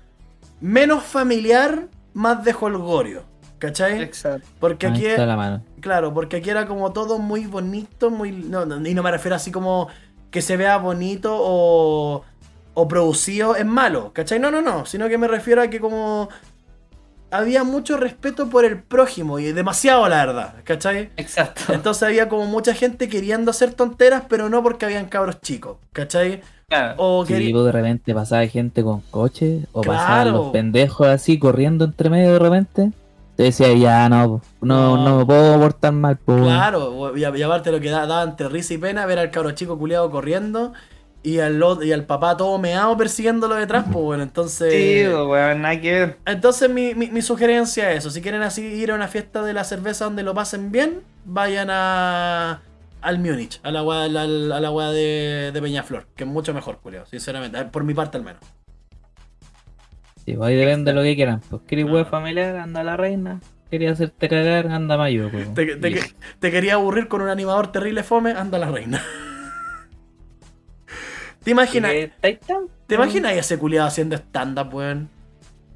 Menos familiar, más de holgorio. ¿Cachai? Exacto. Porque aquí está la mano. Claro, porque aquí era como todo muy bonito, muy. No, no, y no me refiero así como que se vea bonito o. o producido es malo, ¿cachai? No, no, no. Sino que me refiero a que como. Había mucho respeto por el prójimo y demasiado, la verdad, ¿cachai? Exacto. Entonces había como mucha gente queriendo hacer tonteras, pero no porque habían cabros chicos, ¿cachai? Claro. O Sí, de repente pasaba gente con coche o Claro. pasaban los pendejos así corriendo entre medio de repente. Te decía, ya no, po, no, No. no me puedo portar mal, pues. Claro, y, aparte lo que da- daba entre risa y pena ver al cabro chico culiado corriendo y al, y al papá todo meado persiguiéndolo detrás, pues bueno, entonces... Sí, weón, nada que ver. Entonces mi, mi, mi sugerencia es eso, si quieren así ir a una fiesta de la cerveza donde lo pasen bien, vayan a al Múnich, a la weá, a la, a la weá de, de Peñaflor, que es mucho mejor, culiao, sinceramente, por mi parte al menos. Sí, pues ahí depende de lo que quieran. Pues quería Ah. familiar, anda la reina. Quería hacerte cagar, anda mayo, pues. Te, te- Y- te quería aburrir con un animador terrible fome, anda la reina. <laughs> ¿Te imaginas? ¿Y qué? ¿Estáis tan- ¿Te imaginas ese culiado haciendo stand-up, weón?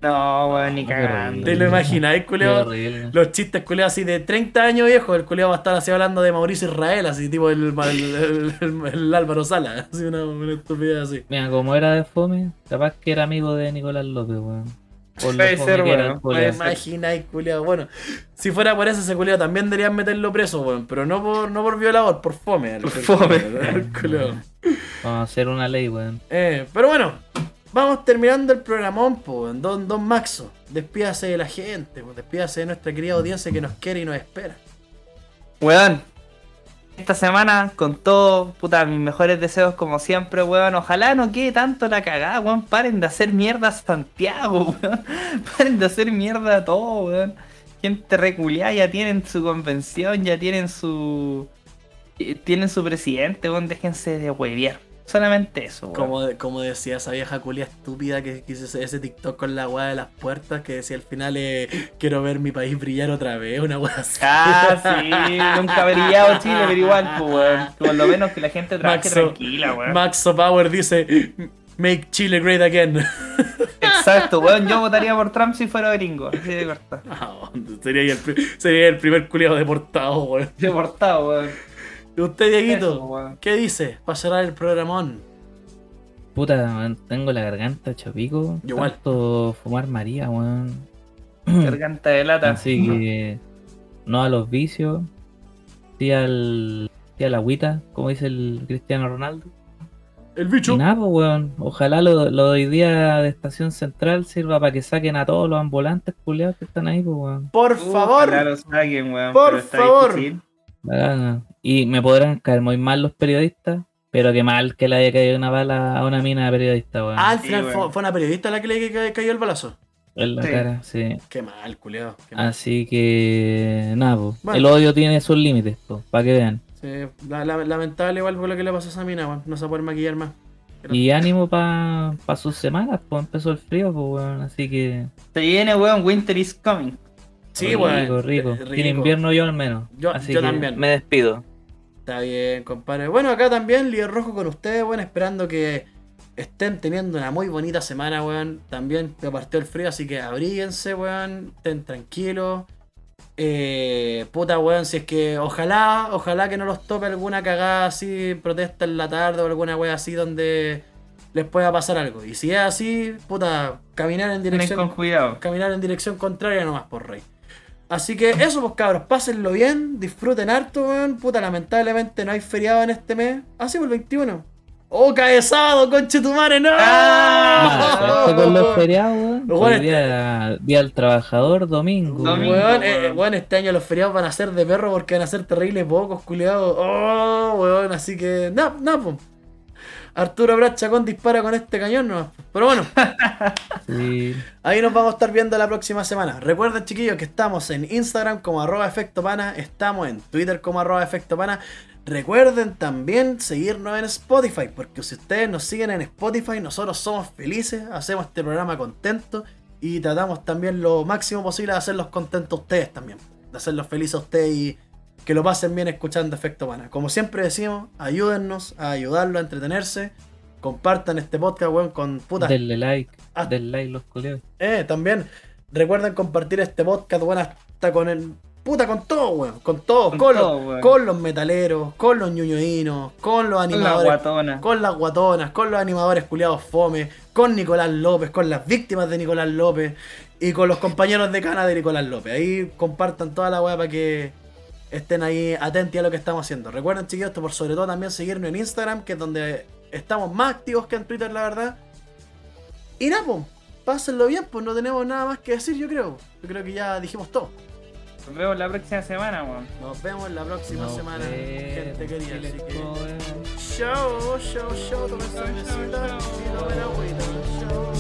No, weón, ni Qué cagando. ¿Te lo imagináis, horrible. Los chistes culiados así de 30 años viejos, el culiado va a estar así hablando de Mauricio Israel, así tipo el, el, el- el- el Álvaro Sala, <laughs> así una, una estupidez así. Mira, como era de fome, capaz que era amigo de Nicolás López, weón. Por lo Puede ser, weón. Imagináis, culiado. Bueno, si fuera por eso, ese culiado también deberían meterlo preso, weón, pero no por, no por violador, por fome. Por fome. Vamos a hacer una ley, weón. Eh, pero bueno, vamos terminando el programón, po, don, don Maxo. Despídase de la gente, po, despídase de nuestra querida audiencia que nos quiere y nos espera. Weón, esta semana con todo, puta, mis mejores deseos como siempre, weón. Ojalá no quede tanto la cagada, weón. Paren de hacer mierda a Santiago, <laughs> weón. Paren de hacer mierda a todo, weón. Gente reculeada, ya tienen su convención, ya tienen su... eh, Tienen su presidente, weón. Déjense de hueviar. Solamente eso, weón. Como, como decía esa vieja culia estúpida que que hizo ese, TikTok con la weá de las puertas que decía al final eh, quiero ver mi país brillar otra vez, una weá así. Ah, sí, <laughs> nunca brillado Chile, pero igual, pues, weón. Por lo menos que la gente trabaje Maxo- tranquila, weón. Maxo Power dice Make Chile great again. <laughs> Exacto, weón. Yo votaría por Trump si fuera gringo. Así de corta. Ah, sería, el, sería el primer culiado deportado, weón. Deportado, weón. ¿Y usted, Dieguito? Eso, weón. ¿Qué dice? Para cerrar el programón. Puta, weón, tengo la garganta chopico. Yo igual. Tanto fumar María, weón. Garganta de lata. Así que no a los vicios, sí al, sí a la agüita, como dice el Cristiano Ronaldo. El bicho. Y nada, pues, weón. Ojalá lo, lo de hoy día de Estación Central sirva para que saquen a todos los ambulantes culiados que están ahí, pues, weón. Por favor. Ojalá lo saquen, weón, Por favor. La gana. Y me podrán caer muy mal los periodistas, pero que mal que le haya caído una bala a una mina de periodista, weón. Ah, al final fue, fue una periodista la que le ca- cayó el balazo. en la sí. cara, sí. Qué mal, culiado. Qué mal. Así que nada, pues. Bueno. El odio tiene sus límites, pues, para que vean. Sí, la- la- lamentable igual por lo que le pasó a esa mina, weón. No se va a poder maquillar más. Y ánimo para pa sus semanas, pues empezó el frío, pues weón. Así que. Se viene, weón. Winter is coming. Sí, rico, weón. rico. Rico. Tiene invierno yo al menos. Yo, Así yo que también. Me despido. Está bien, compadre. Bueno, acá también, líder rojo con ustedes, weón, esperando que estén teniendo una muy bonita semana, weón. También te partió el frío, así que abríguense, weón. Estén tranquilos. Eh, puta, weón, si es que ojalá, ojalá que no los tope alguna cagada así, protesta en la tarde o alguna weá así donde les pueda pasar algo. Y si es así, puta, caminar en dirección con cuidado. caminar en dirección contraria nomás por rey. Así que eso, pues cabros, pásenlo bien, disfruten harto, weón. Puta, lamentablemente no hay feriado en este mes. Ah, sí, por el 21. ¡Oh, cae sábado, conche tu madre! ¡No! Ah, con los feriados, weón. Día, día del trabajador, domingo. Domingo. Weón, eh, weón. este año los feriados van a ser de perro porque van a ser terribles pocos, culiados. Oh, weón, así que. No, no, pues. Arturo Prat Chacón dispara con este cañón, no. Pero bueno, <laughs> Sí. Ahí nos vamos a estar viendo la próxima semana. Recuerden, chiquillos, que estamos en Instagram como arroba efecto pana, estamos en Twitter como arroba efecto pana. Recuerden también seguirnos en Spotify, porque si ustedes nos siguen en Spotify, nosotros somos felices, hacemos este programa contento y tratamos también lo máximo posible de hacerlos contentos a ustedes también, de hacerlos felices a ustedes y que lo pasen bien escuchando Efecto Pana. Como siempre decimos, ayúdennos a ayudarlo a entretenerse. Compartan este podcast, weón, con puta. Denle like. Ah. Denle like los culeos. Eh, también recuerden compartir este podcast, weón, hasta con el. Puta, con todo, weón. Con todo. Con, Con los, weón. con los metaleros, con los ñuñoínos, con los Con la animadores. guatona. Con las guatonas, con los animadores culiados fome, con Nicolás López, con las víctimas de Nicolás López y con los compañeros de cana de Nicolás López. Ahí compartan toda la weá para que estén ahí atentos a lo que estamos haciendo. Recuerden, chiquillos, esto por sobre todo también seguirnos en Instagram, que es donde estamos más activos que en Twitter, la verdad. Y nada, pues, pásenlo bien, pues no tenemos nada más que decir, yo creo. Yo creo que ya dijimos todo. Nos vemos la próxima semana, weón. Nos vemos la próxima Nos semana, gente querida. Así que... Chao, chao, chao, tomen cervecita y tomen agüita.